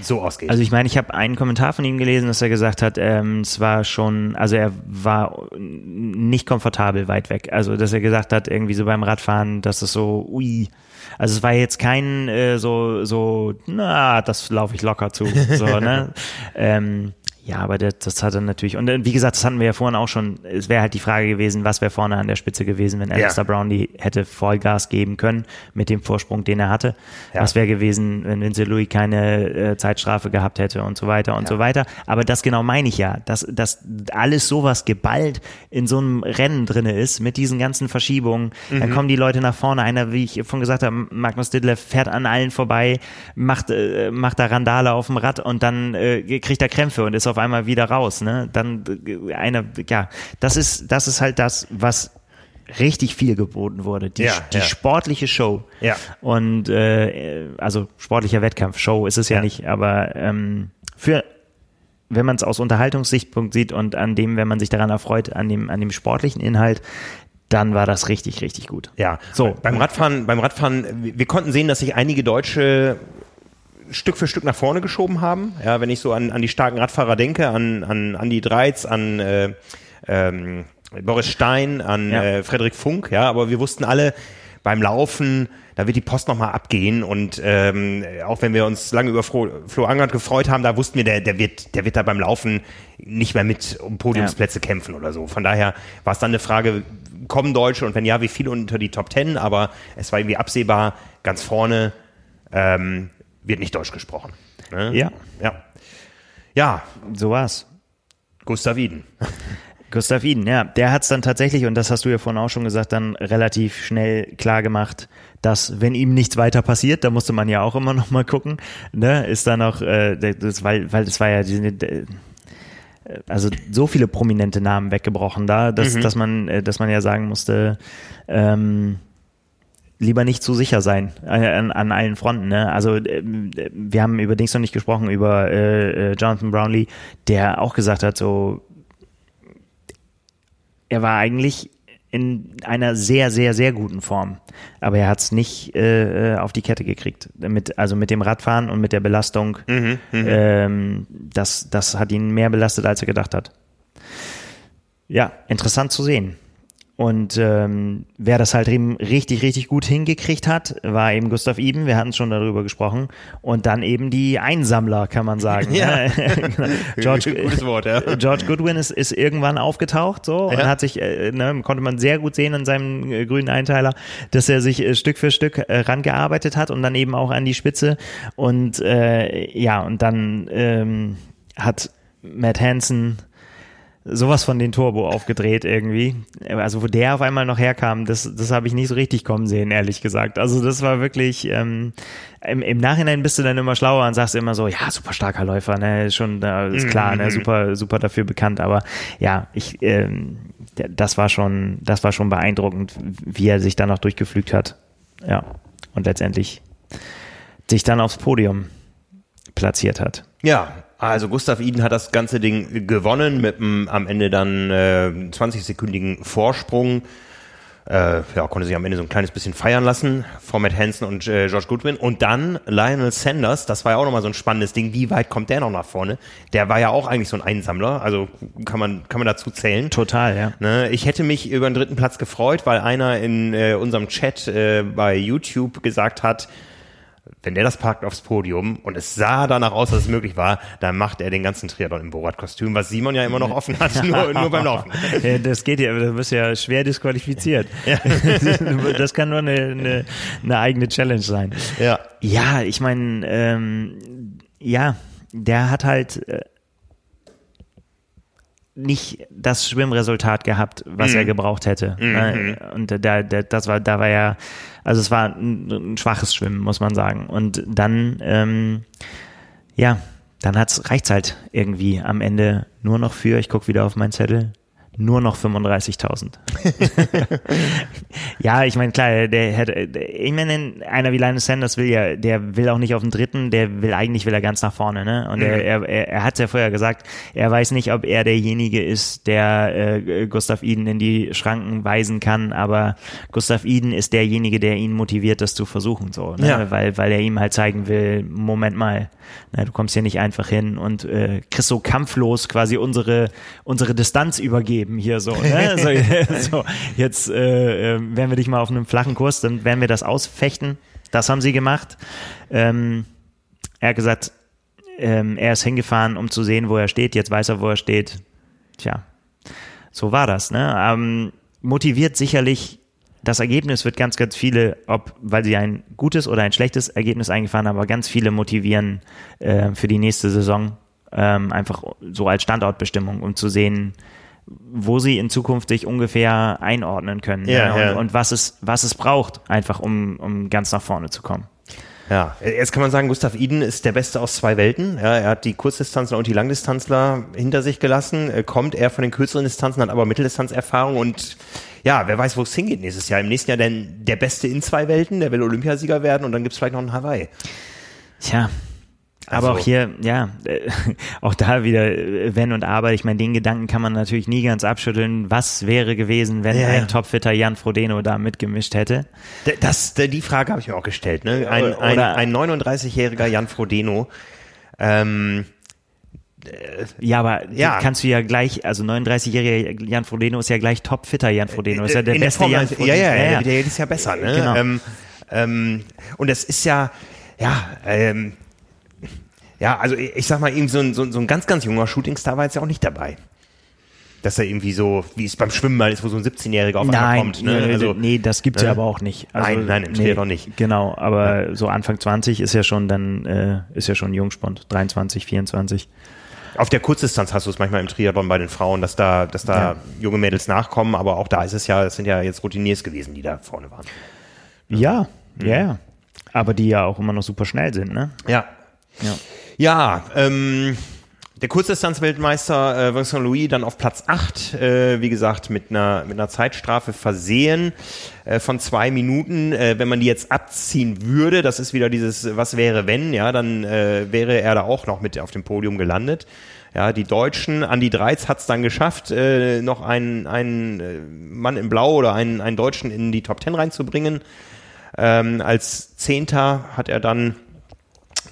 so ausgeht. Also ich meine, ich habe einen Kommentar von ihm gelesen, dass er gesagt hat, ähm, es war schon, also er war nicht komfortabel weit weg. Also dass er gesagt hat, irgendwie so beim Radfahren, dass es so, ui, also es war jetzt kein äh, so, so, na, das laufe ich locker zu. So, ne? ähm, ja, aber das, das hat er natürlich, und äh, wie gesagt, das hatten wir ja vorhin auch schon, es wäre halt die Frage gewesen, was wäre vorne an der Spitze gewesen, wenn Alistair ja. Brownlee hätte Vollgas geben können mit dem Vorsprung, den er hatte. Ja. Was wäre gewesen, wenn Vince Louis keine äh, Zeitstrafe gehabt hätte und so weiter und ja. so weiter. Aber das genau meine ich ja, dass, dass alles sowas geballt in so einem Rennen drinne ist, mit diesen ganzen Verschiebungen. Mhm. Dann kommen die Leute nach vorne. Einer, wie ich vorhin gesagt habe, Magnus Didler fährt an allen vorbei, macht, äh, macht da Randale auf dem Rad und dann äh, kriegt er Krämpfe und ist auf auf einmal wieder raus, ne? Dann eine, ja, das ist, das ist halt das, was richtig viel geboten wurde. Die, ja, die ja. sportliche Show. Ja. Und äh, also sportlicher Wettkampf, Show ist es ja, ja. nicht, aber ähm, für wenn man es aus Unterhaltungssichtpunkt sieht und an dem, wenn man sich daran erfreut, an dem, an dem sportlichen Inhalt, dann war das richtig, richtig gut. Ja, so. Beim Radfahren, beim Radfahren, wir konnten sehen, dass sich einige Deutsche Stück für Stück nach vorne geschoben haben. Ja, wenn ich so an, an die starken Radfahrer denke, an, an Andi Dreiz, an äh, ähm, Boris Stein, an ja. äh, Frederik Funk, ja, aber wir wussten alle, beim Laufen, da wird die Post nochmal abgehen und ähm, auch wenn wir uns lange über Flo, Flo Angert gefreut haben, da wussten wir, der, der, wird, der wird da beim Laufen nicht mehr mit um Podiumsplätze ja. kämpfen oder so. Von daher war es dann eine Frage, kommen Deutsche und wenn ja, wie viele unter die Top Ten, aber es war irgendwie absehbar, ganz vorne ähm, wird nicht Deutsch gesprochen. Ne? Ja. Ja. Ja. So war's. Gustav Iden. Gustav Iden, ja, der hat es dann tatsächlich, und das hast du ja vorhin auch schon gesagt, dann relativ schnell klar gemacht, dass wenn ihm nichts weiter passiert, da musste man ja auch immer noch mal gucken, ne, ist dann auch, äh, das, weil, weil das war ja diese, also so viele prominente Namen weggebrochen da, dass, mhm. dass man, äh, dass man ja sagen musste, ähm, lieber nicht zu sicher sein äh, an, an allen Fronten. Ne? Also äh, wir haben über Dings noch nicht gesprochen, über äh, äh, Jonathan Brownlee, der auch gesagt hat, so er war eigentlich in einer sehr, sehr, sehr guten Form. Aber er hat es nicht äh, auf die Kette gekriegt. Mit, also mit dem Radfahren und mit der Belastung. Mhm, mhm, ähm, das, das hat ihn mehr belastet, als er gedacht hat. Ja, interessant zu sehen. Und ähm, wer das halt eben richtig, richtig gut hingekriegt hat, war eben Gustav Iben, wir hatten schon darüber gesprochen. Und dann eben die Einsammler, kann man sagen. ja. George, Gutes Wort, ja. George Goodwin ist, ist irgendwann aufgetaucht so ja. und hat sich, äh, ne, konnte man sehr gut sehen in seinem äh, grünen Einteiler, dass er sich äh, Stück für Stück äh, rangearbeitet hat und dann eben auch an die Spitze. Und äh, ja, und dann ähm, hat Matt Hansen sowas von den Turbo aufgedreht irgendwie. Also wo der auf einmal noch herkam, das, das habe ich nicht so richtig kommen sehen, ehrlich gesagt. Also das war wirklich, ähm, im, im Nachhinein bist du dann immer schlauer und sagst immer so, ja, super starker Läufer, ne, ist schon, ist klar, ne, mhm. super, super dafür bekannt. Aber ja, ich, ähm, das war schon, das war schon beeindruckend, wie er sich dann noch durchgeflügt hat. Ja. Und letztendlich sich dann aufs Podium platziert hat. Ja, also Gustav Iden hat das ganze Ding gewonnen mit einem am Ende dann äh, 20-sekündigen Vorsprung. äh, ja, konnte sich am Ende so ein kleines bisschen feiern lassen vor Matt Hansen und äh, George Goodwin. Und dann Lionel Sanders, das war ja auch nochmal so ein spannendes Ding. Wie weit kommt der noch nach vorne? Der war ja auch eigentlich so ein Einsammler, also kann man, kann man dazu zählen. Total, ja. Ne? Ich hätte mich über den dritten Platz gefreut, weil einer in äh, unserem Chat äh, bei YouTube gesagt hat, wenn der das parkt aufs Podium und es sah danach aus, dass es möglich war, dann macht er den ganzen Triathlon im Borat-Kostüm, was Simon ja immer noch offen hat, nur, nur beim Laufen. Ja, das geht ja, du bist ja schwer disqualifiziert. Ja. Das kann nur eine, eine, eine eigene Challenge sein. Ja, ja ich meine, ähm, ja, der hat halt äh, nicht das Schwimmresultat gehabt, was mhm. er gebraucht hätte. Mhm. Und da, da, das war, da war ja, also es war ein, ein schwaches Schwimmen, muss man sagen. Und dann, ähm, ja, dann hat's reicht's halt irgendwie am Ende nur noch für, ich guck wieder auf meinen Zettel, nur noch 35.000. ja, ich meine, klar, der hätte, ich meine, einer wie Linus Sanders will ja, der will auch nicht auf den dritten, der will eigentlich will er ganz nach vorne, ne? Und mhm. er, er, er hat ja vorher gesagt, er weiß nicht, ob er derjenige ist, der äh, Gustav Iden in die Schranken weisen kann, aber Gustav Iden ist derjenige, der ihn motiviert, das zu versuchen, so, ne? Ja. Weil, weil er ihm halt zeigen will, Moment mal, ne, du kommst hier nicht einfach hin und äh, kriegst so kampflos quasi unsere, unsere Distanz übergeben geben hier so. Ne? so, so jetzt äh, äh, werden wir dich mal auf einem flachen Kurs, dann werden wir das ausfechten. Das haben sie gemacht. Ähm, er hat gesagt, ähm, er ist hingefahren, um zu sehen, wo er steht. Jetzt weiß er, wo er steht. Tja, so war das. Ne? Ähm, motiviert sicherlich das Ergebnis wird ganz, ganz viele, ob weil sie ein gutes oder ein schlechtes Ergebnis eingefahren haben, aber ganz viele motivieren äh, für die nächste Saison ähm, einfach so als Standortbestimmung, um zu sehen, wo sie in Zukunft sich ungefähr einordnen können ja, ne? und, ja. und was es, was es braucht, einfach um, um ganz nach vorne zu kommen. Ja, jetzt kann man sagen, Gustav Iden ist der Beste aus zwei Welten. Ja, er hat die Kurzdistanzler und die Langdistanzler hinter sich gelassen, kommt er von den kürzeren Distanzen, hat aber Mitteldistanzerfahrung und ja, wer weiß, wo es hingeht nächstes Jahr. Im nächsten Jahr denn der Beste in zwei Welten, der will Olympiasieger werden und dann gibt's vielleicht noch einen Hawaii. Tja, aber also, auch hier, ja, äh, auch da wieder äh, Wenn und Aber. Ich meine, den Gedanken kann man natürlich nie ganz abschütteln. Was wäre gewesen, wenn ja, ein topfitter Jan Frodeno da mitgemischt hätte? Das, die Frage habe ich mir auch gestellt. Ne? Ein, ein, ein 39-jähriger Jan Frodeno. Ähm, äh, ja, aber ja. kannst du ja gleich, also 39-jähriger Jan Frodeno ist ja gleich topfitter Jan Frodeno. Ist ja der In beste der Jan Frodeno. Ja, ja, ja, ja. der ist ja besser. Ne? Genau. Ähm, ähm, und es ist ja, ja, ähm, ja, also ich sag mal, eben so ein, so, so ein ganz, ganz junger Shootingstar war jetzt ja auch nicht dabei. Dass er irgendwie so, wie es beim Schwimmen mal ist, wo so ein 17-Jähriger auf einmal kommt. Ne? Nee, also, nee, das gibt's ne? ja aber auch nicht. Also, nein, nein, im nee, doch nicht. Genau, aber ja. so Anfang 20 ist ja schon dann, äh, ist ja schon Jungspund, 23, 24. Auf der Kurzdistanz hast du es manchmal im Triathlon bei den Frauen, dass da, dass da ja. junge Mädels nachkommen, aber auch da ist es ja, es sind ja jetzt Routiniers gewesen, die da vorne waren. Ja, ja, mhm. ja. Aber die ja auch immer noch super schnell sind, ne? Ja. Ja. Ja, ähm, der Kurzdistanzweltmeister äh, Vincent Louis dann auf Platz 8, äh, wie gesagt, mit einer, mit einer Zeitstrafe versehen äh, von zwei Minuten. Äh, wenn man die jetzt abziehen würde, das ist wieder dieses Was wäre wenn, ja, dann äh, wäre er da auch noch mit auf dem Podium gelandet. Ja, die Deutschen, Andi Dreiz hat es dann geschafft, äh, noch einen, einen äh, Mann in Blau oder einen, einen Deutschen in die Top Ten reinzubringen. Ähm, als Zehnter hat er dann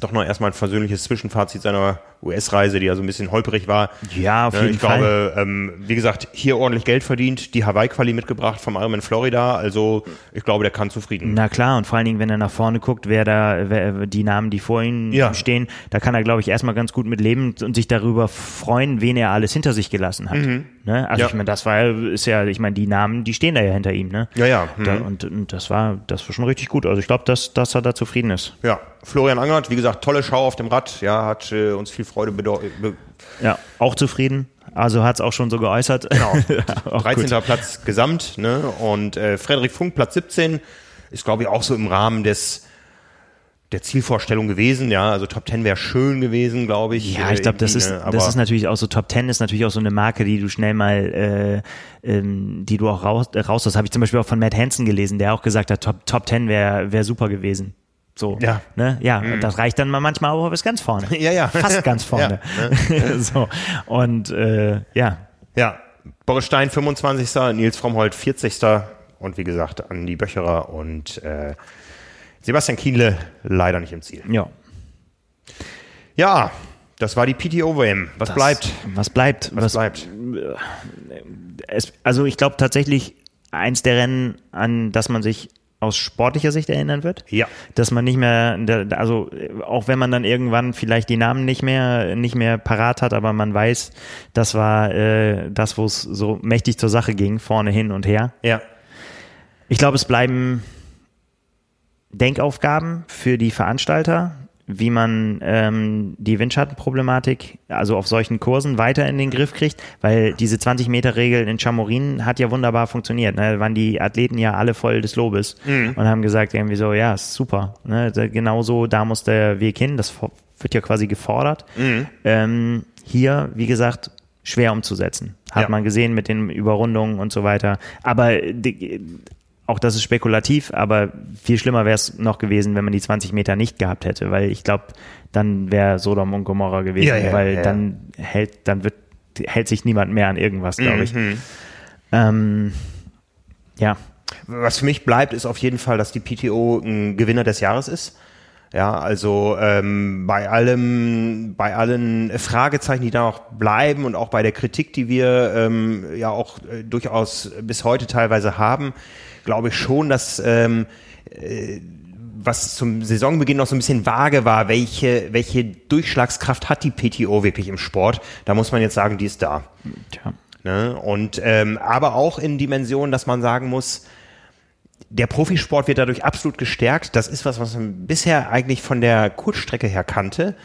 doch noch erstmal ein versöhnliches Zwischenfazit seiner US-Reise, die ja so ein bisschen holprig war. Ja, auf ne, jeden ich Fall. Ich glaube, ähm, wie gesagt, hier ordentlich Geld verdient, die Hawaii-Quali mitgebracht vom Ironman Florida. Also ich glaube, der kann zufrieden. Na klar, und vor allen Dingen, wenn er nach vorne guckt, wer da, wer, die Namen, die vor ihm ja. stehen, da kann er, glaube ich, erstmal ganz gut mit leben und sich darüber freuen, wen er alles hinter sich gelassen hat. Mhm. Ne? Also ja. ich meine, das war ist ja, ich meine, die Namen, die stehen da ja hinter ihm, ne? Ja, ja. Mhm. Da, und, und das war, das war schon richtig gut. Also ich glaube, dass, dass er da zufrieden ist. Ja, Florian Angert, wie gesagt, tolle Schau auf dem Rad, ja, hat äh, uns viel Freude bedeutet. Ja, auch zufrieden. Also hat es auch schon so geäußert. Genau. 13. Gut. Platz gesamt, ne? Und äh, Frederik Funk, Platz 17, ist, glaube ich, auch so im Rahmen des der Zielvorstellung gewesen, ja, also Top 10 wäre schön gewesen, glaube ich. Ja, ich glaube, das ist ne, das ist natürlich auch so Top 10 ist natürlich auch so eine Marke, die du schnell mal, äh, ähm, die du auch raus, äh, raus hast. Habe ich zum Beispiel auch von Matt Hansen gelesen, der auch gesagt hat, Top Top 10 wäre wäre super gewesen. So, ja, ne? ja, mhm. das reicht dann mal manchmal auch bis ganz vorne. ja, ja, fast ganz vorne. ja, ne? so und äh, ja, ja. Boris Stein 25. Nils Frommholt 40. und wie gesagt Andi Böcherer und äh, Sebastian Kienle leider nicht im Ziel. Ja. Ja, das war die PTO-WM. Was Das- bleibt? Was bleibt? Was bleibt? es, also ich glaube tatsächlich eins der Rennen, an das man sich aus sportlicher Sicht erinnern wird. Ja. Dass man nicht mehr, also auch wenn man dann irgendwann vielleicht die Namen nicht mehr, nicht mehr parat hat, aber man weiß, das war äh, das, wo es so mächtig zur Sache ging, vorne hin und her. Ja. Ich glaube, es bleiben Denkaufgaben für die Veranstalter, wie man ähm, die Windschattenproblematik, also auf solchen Kursen, weiter in den Griff kriegt, weil diese 20-Meter-Regel in Chamorin hat ja wunderbar funktioniert. Ne? Da waren die Athleten ja alle voll des Lobes und haben gesagt irgendwie so, ja, ist super. Ne? Genauso, da muss der Weg hin, das wird ja quasi gefordert. Ähm, hier, wie gesagt, schwer umzusetzen. Hat Ja. man gesehen mit den Überrundungen und so weiter. Aber die, auch das ist spekulativ, aber viel schlimmer wäre es noch gewesen, wenn man die 20 Meter nicht gehabt hätte, weil ich glaube, dann wäre Sodom und Gomorra gewesen, Ja, ja, weil ja. dann hält, dann wird, hält sich niemand mehr an irgendwas, glaube ich. Mhm. Ähm, ja, Was für mich bleibt, ist auf jeden Fall, dass die PTO ein Gewinner des Jahres ist. Ja, also ähm, bei allem, bei allen Fragezeichen, die da noch bleiben und auch bei der Kritik, die wir ähm, ja auch äh, durchaus bis heute teilweise haben, glaube ich schon, dass ähm, äh, was zum Saisonbeginn noch so ein bisschen vage war, welche, welche Durchschlagskraft hat die PTO wirklich im Sport, da muss man jetzt sagen, die ist da. tja. Ne? Und ähm, aber auch in Dimensionen, dass man sagen muss, der Profisport wird dadurch absolut gestärkt. Das ist was, was man bisher eigentlich von der Kurzstrecke her kannte.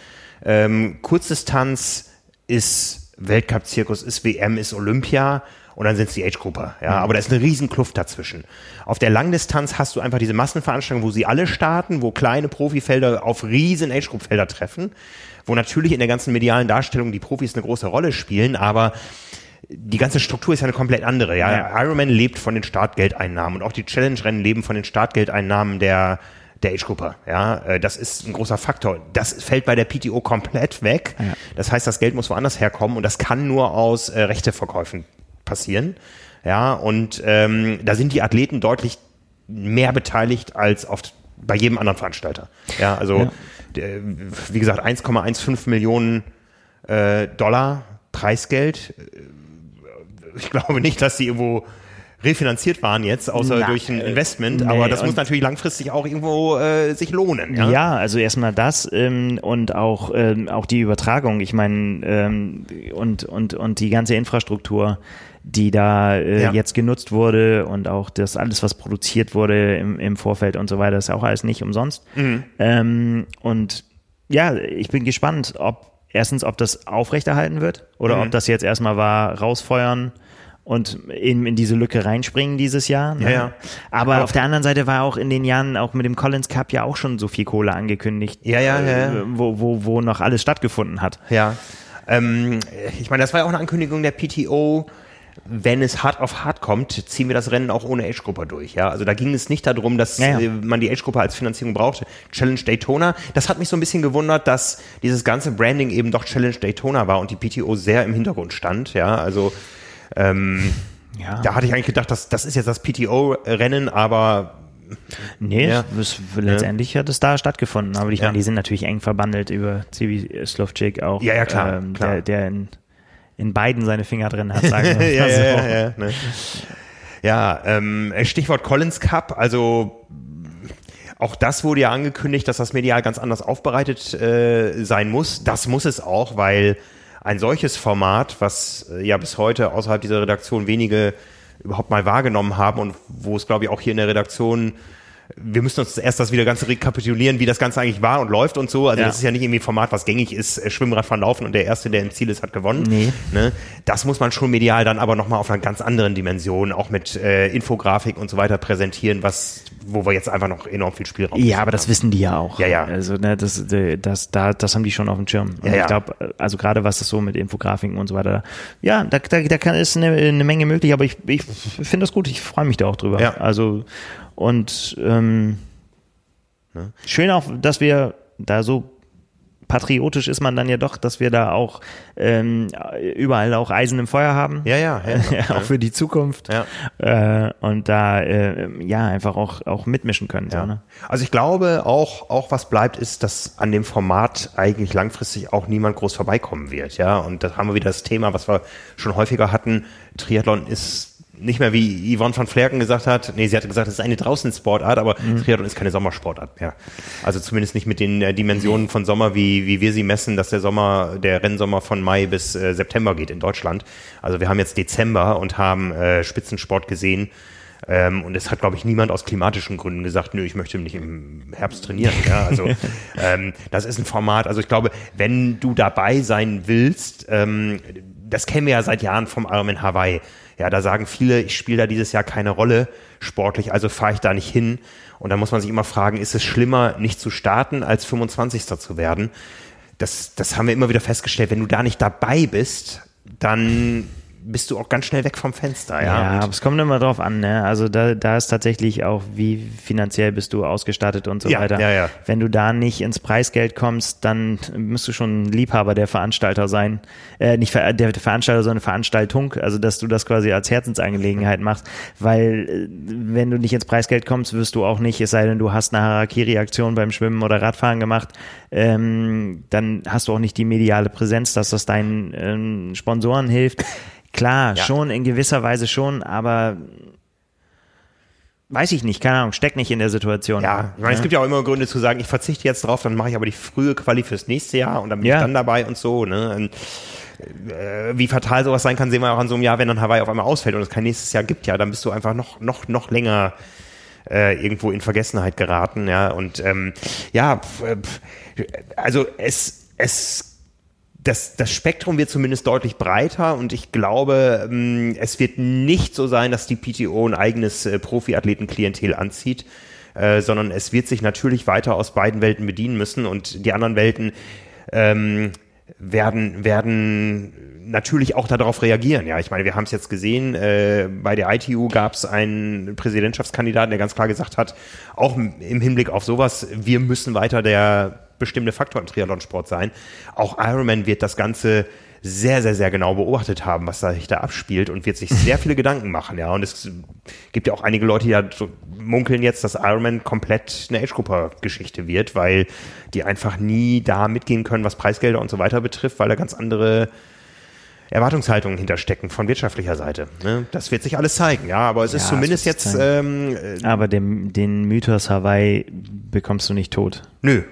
Ähm, Kurzdistanz ist Weltcup-Zirkus, ist WM, ist Olympia und dann sind es die Age-Grupper. Ja, aber da ist eine riesen Kluft dazwischen. Auf der Langdistanz hast du einfach diese Massenveranstaltungen, wo sie alle starten, wo kleine Profifelder auf riesen Age-Group-Felder treffen, wo natürlich in der ganzen medialen Darstellung die Profis eine große Rolle spielen, aber die ganze Struktur ist ja eine komplett andere. Ja? Ja. Ironman lebt von den Startgeldeinnahmen und auch die Challenge-Rennen leben von den Startgeldeinnahmen der der Age-Gruppe. Ja, Äh, das ist ein großer Faktor. Das fällt bei der PTO komplett weg. Ja. Das heißt, das Geld muss woanders herkommen und das kann nur aus äh, Rechteverkäufen passieren. Ja, und ähm, da sind die Athleten deutlich mehr beteiligt als oft bei jedem anderen Veranstalter. Ja, also Ja. Der, wie gesagt 1,15 Millionen äh, Dollar Preisgeld ich glaube nicht, dass die irgendwo refinanziert waren jetzt, außer Na, durch ein äh, Investment. nee, aber das muss natürlich langfristig auch irgendwo äh, sich lohnen. Ja, Ja, also erstmal das ähm, und auch, ähm, auch die Übertragung. Ich meine, ähm, und, und, und die ganze Infrastruktur, die da äh, Ja. jetzt genutzt wurde und auch das alles, was produziert wurde im, im Vorfeld und so weiter, ist auch alles nicht umsonst. Mhm. Ähm, und ja, ich bin gespannt, ob erstens, ob das aufrechterhalten wird oder Mhm. ob das jetzt erstmal war, rausfeuern und in, in diese Lücke reinspringen dieses Jahr. Ne? Ja, ja. Aber Aber- auf der anderen Seite war auch in den Jahren auch mit dem Collins Cup ja auch schon so viel Kohle angekündigt, Ja, ja, ja, ja. äh, wo, wo, wo noch alles stattgefunden hat. ja. Ähm, ich meine, das war ja auch eine Ankündigung der PTO. Wenn es hart auf hart kommt, ziehen wir das Rennen auch ohne Age-Gruppe durch. Ja, also da ging es nicht darum, dass Ja, ja. äh, man die Age-Gruppe als Finanzierung brauchte. Challenge Daytona. Das hat mich so ein bisschen gewundert, dass dieses ganze Branding eben doch Challenge Daytona war und die PTO sehr im Hintergrund stand. Ja, also ähm, Ja. da hatte ich eigentlich gedacht, dass das ist jetzt das PTO-Rennen, aber Nee, Ja. es, letztendlich hat es da stattgefunden. Aber ich Ja. meine, die sind natürlich eng verbandelt über Zivi Slovcik auch. Ja, ja, klar, ähm, klar. Der, der in, in beiden seine Finger drin hat, sagen wir ja, so. ja, ja, ne. ja ähm, Stichwort Collins Cup, also auch das wurde ja angekündigt, dass das medial ganz anders aufbereitet äh, sein muss. Das muss es auch, weil ein solches Format, was äh, ja bis heute außerhalb dieser Redaktion wenige überhaupt mal wahrgenommen haben und wo es, glaube ich, auch hier in der Redaktion wir müssen uns erst das wieder ganz rekapitulieren, wie das Ganze eigentlich war und läuft und so. Also Ja. das ist ja nicht irgendwie ein Format, was gängig ist, äh, Schwimmradfahren laufen und der Erste, der im Ziel ist, hat gewonnen. Nee. Ne? Das muss man schon medial dann aber nochmal auf einer ganz anderen Dimension, auch mit äh, Infografik und so weiter präsentieren, was, wo wir jetzt einfach noch enorm viel Spielraum Ja, aber das wissen die ja auch. Ja, ja. Also ne, das, das, da, das haben die schon auf dem Schirm. Und Ja, ja. ich glaube, also gerade was das so mit Infografiken und so weiter, ja, da, da, da kann, ist eine, eine Menge möglich, aber ich, ich finde das gut, ich freue mich da auch drüber. Ja. Also und ähm, Ne? schön auch, dass wir da so patriotisch ist man dann ja doch, dass wir da auch ähm, überall auch Eisen im Feuer haben. Ja, ja, ja. auch für die Zukunft. Ja. Äh, und da äh, ja einfach auch, auch mitmischen können. Ja. So, ne? Also ich glaube auch, auch was bleibt, ist, dass an dem Format eigentlich langfristig auch niemand groß vorbeikommen wird. Ja, und da haben wir wieder das Thema, was wir schon häufiger hatten. Triathlon ist nicht mehr wie Yvonne van Flerken gesagt hat, nee, sie hatte gesagt, es ist eine Draußensportart, aber mhm. Triathlon ist keine Sommersportart mehr. Also zumindest nicht mit den äh, Dimensionen von Sommer, wie, wie wir sie messen, dass der Sommer, der Rennsommer von Mai bis äh, September geht in Deutschland. Also wir haben jetzt Dezember und haben äh, Spitzensport gesehen. Ähm, und es hat, glaube ich, niemand aus klimatischen Gründen gesagt, nö, ich möchte nicht im Herbst trainieren. Ja, also ähm, das ist ein Format. Also ich glaube, wenn du dabei sein willst, ähm, das kennen wir ja seit Jahren vom Ironman Hawaii ja, da sagen viele, ich spiele da dieses Jahr keine Rolle sportlich, also fahre ich da nicht hin. Und da muss man sich immer fragen, ist es schlimmer, nicht zu starten, als 25. zu werden? Das, das haben wir immer wieder festgestellt. Wenn du da nicht dabei bist, dann bist du auch ganz schnell weg vom Fenster. Ja, ja aber es kommt immer drauf an. Ne? Also da, da ist tatsächlich auch, wie finanziell bist du ausgestattet und so ja, weiter. Ja, ja. Wenn du da nicht ins Preisgeld kommst, dann müsst du schon Liebhaber der Veranstalter sein. Äh, nicht der, der Veranstalter, sondern Veranstaltung. Also dass du das quasi als Herzensangelegenheit machst. Weil äh, wenn du nicht ins Preisgeld kommst, wirst du auch nicht, es sei denn, du hast eine Harakiri-Aktion beim Schwimmen oder Radfahren gemacht, ähm, dann hast du auch nicht die mediale Präsenz, dass das deinen ähm, Sponsoren hilft. Klar, ja. schon in gewisser Weise schon, aber weiß ich nicht, keine Ahnung, steck nicht in der Situation. Ja, ich meine, ja. es gibt ja auch immer Gründe zu sagen, ich verzichte jetzt drauf, dann mache ich aber die frühe Quali fürs nächste Jahr und dann bin ja. ich dann dabei und so. Ne? Und, äh, wie fatal sowas sein kann, sehen wir auch an so einem Jahr, wenn dann Hawaii auf einmal ausfällt und es kein nächstes Jahr gibt, ja, dann bist du einfach noch, noch, noch länger äh, irgendwo in Vergessenheit geraten, ja. Und ähm, ja, also es, es das, das Spektrum wird zumindest deutlich breiter und ich glaube, ähm, es wird nicht so sein, dass die PTO ein eigenes äh, Profiathletenklientel anzieht, äh, sondern es wird sich natürlich weiter aus beiden Welten bedienen müssen und die anderen Welten ähm, werden, werden natürlich auch darauf reagieren. Ja, ich meine, wir haben es jetzt gesehen, äh, bei der ITU gab es einen Präsidentschaftskandidaten, der ganz klar gesagt hat, auch im Hinblick auf sowas, wir müssen weiter der bestimmte Faktor im Triathlonsport sein. Auch Ironman wird das Ganze sehr, sehr, sehr genau beobachtet haben, was sich da abspielt und wird sich sehr viele Gedanken machen, ja. Und es gibt ja auch einige Leute, die ja so munkeln jetzt, dass Ironman komplett eine Age-Grupper-Geschichte wird, weil die einfach nie da mitgehen können, was Preisgelder und so weiter betrifft, weil da ganz andere Erwartungshaltungen hinterstecken von wirtschaftlicher Seite. Ne? Das wird sich alles zeigen, ja, aber es ja, ist zumindest jetzt. Ähm, äh, aber dem, den Mythos Hawaii bekommst du nicht tot. Nö.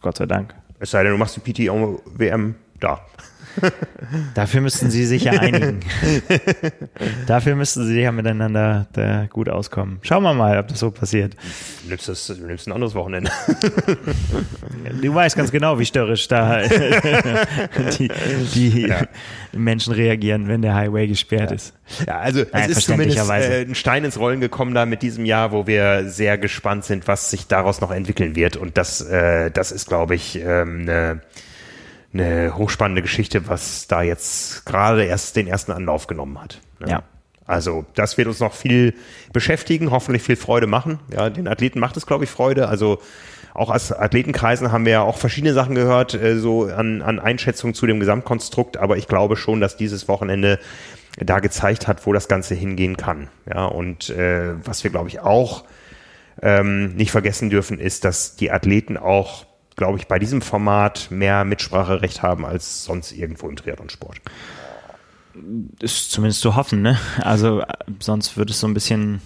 Gott sei Dank. Es sei denn, du machst die PTO-WM da. Dafür müssten sie sich ja einigen. Dafür müssten sie ja miteinander da gut auskommen. Schauen wir mal, ob das so passiert. Du nimmst, das, du nimmst ein anderes Wochenende. Du weißt ganz genau, wie störrisch da die, die ja. Menschen reagieren, wenn der Highway gesperrt ja. ist. Ja, also es ist zumindest äh, ein Stein ins Rollen gekommen da mit diesem Jahr, wo wir sehr gespannt sind, was sich daraus noch entwickeln wird. Und das, äh, das ist, glaube ich, ähm, eine hochspannende Geschichte, was da jetzt gerade erst den ersten Anlauf genommen hat. Ne? Ja. Also das wird uns noch viel beschäftigen, hoffentlich viel Freude machen. Ja, den Athleten macht es, glaube ich, Freude. Also auch als Athletenkreisen haben wir ja auch verschiedene Sachen gehört, äh, so an, an Einschätzungen zu dem Gesamtkonstrukt. Aber ich glaube schon, dass dieses Wochenende da gezeigt hat, wo das Ganze hingehen kann. Ja, und äh, was wir, glaube ich, auch ähm, nicht vergessen dürfen, ist, dass die Athleten auch glaube ich, bei diesem Format mehr Mitspracherecht haben als sonst irgendwo im Triathlonsport. Ist zumindest zu hoffen, ne? Also sonst würde es so ein bisschen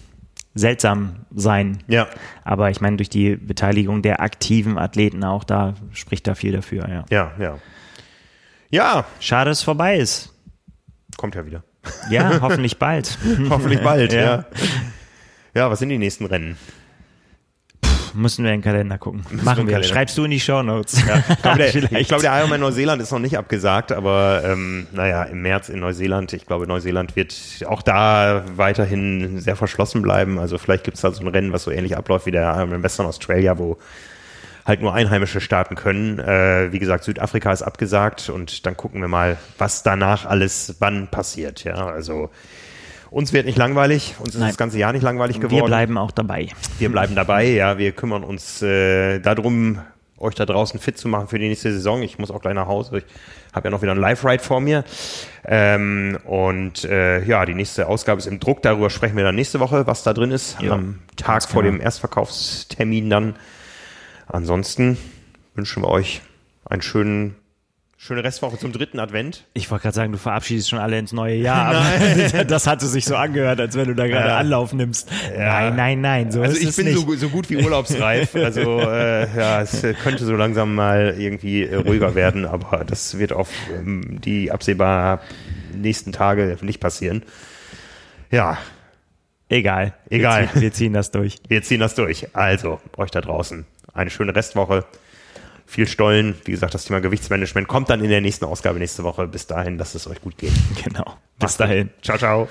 seltsam sein. Ja. Aber ich meine, durch die Beteiligung der aktiven Athleten auch, da spricht da viel dafür, ja. Ja, ja. Ja. Schade, dass es vorbei ist. Kommt ja wieder. Ja, hoffentlich bald. hoffentlich bald, ja. ja. Ja, was sind die nächsten Rennen? Müssen wir in den Kalender gucken. Müssen Machen wir. Schreibst du in die Show Notes. Ja, ich glaube, der, glaub, der Ironman Neuseeland ist noch nicht abgesagt, aber ähm, naja, im März in Neuseeland, ich glaube, Neuseeland wird auch da weiterhin sehr verschlossen bleiben. Also vielleicht gibt es da so ein Rennen, was so ähnlich abläuft wie der Ironman Western Australia, wo halt nur Einheimische starten können. Äh, wie gesagt, Südafrika ist abgesagt und dann gucken wir mal, was danach alles wann passiert. Ja, also uns wird nicht langweilig, uns ist Nein. das ganze Jahr nicht langweilig geworden. Wir bleiben auch dabei. Wir bleiben dabei, ja. Wir kümmern uns äh, darum, euch da draußen fit zu machen für die nächste Saison. Ich muss auch gleich nach Hause. Ich habe ja noch wieder ein Live-Ride vor mir. Ähm, und äh, ja, die nächste Ausgabe ist im Druck. Darüber sprechen wir dann nächste Woche, was da drin ist. Ja, am Tag vor genau. dem Erstverkaufstermin dann. Ansonsten wünschen wir euch einen schönen, schöne Restwoche zum dritten Advent. Ich wollte gerade sagen, du verabschiedest schon alle ins neue Jahr. Aber das hatte sich so angehört, als wenn du da gerade Ja. Anlauf nimmst. Nein, nein, nein. So Also ich bin so, so gut wie urlaubsreif. Also äh, ja, es könnte so langsam mal irgendwie äh, ruhiger werden, aber das wird auf ähm, die absehbar nächsten Tage nicht passieren. Ja, Egal. Egal. Wir ziehen, wir ziehen das durch. wir ziehen das durch. Also, euch da draußen eine schöne Restwoche. Viel Stollen. Wie gesagt, das Thema Gewichtsmanagement kommt dann in der nächsten Ausgabe nächste Woche. Bis dahin, lasst es euch gut gehen. Genau. Bis dahin. Ciao, ciao.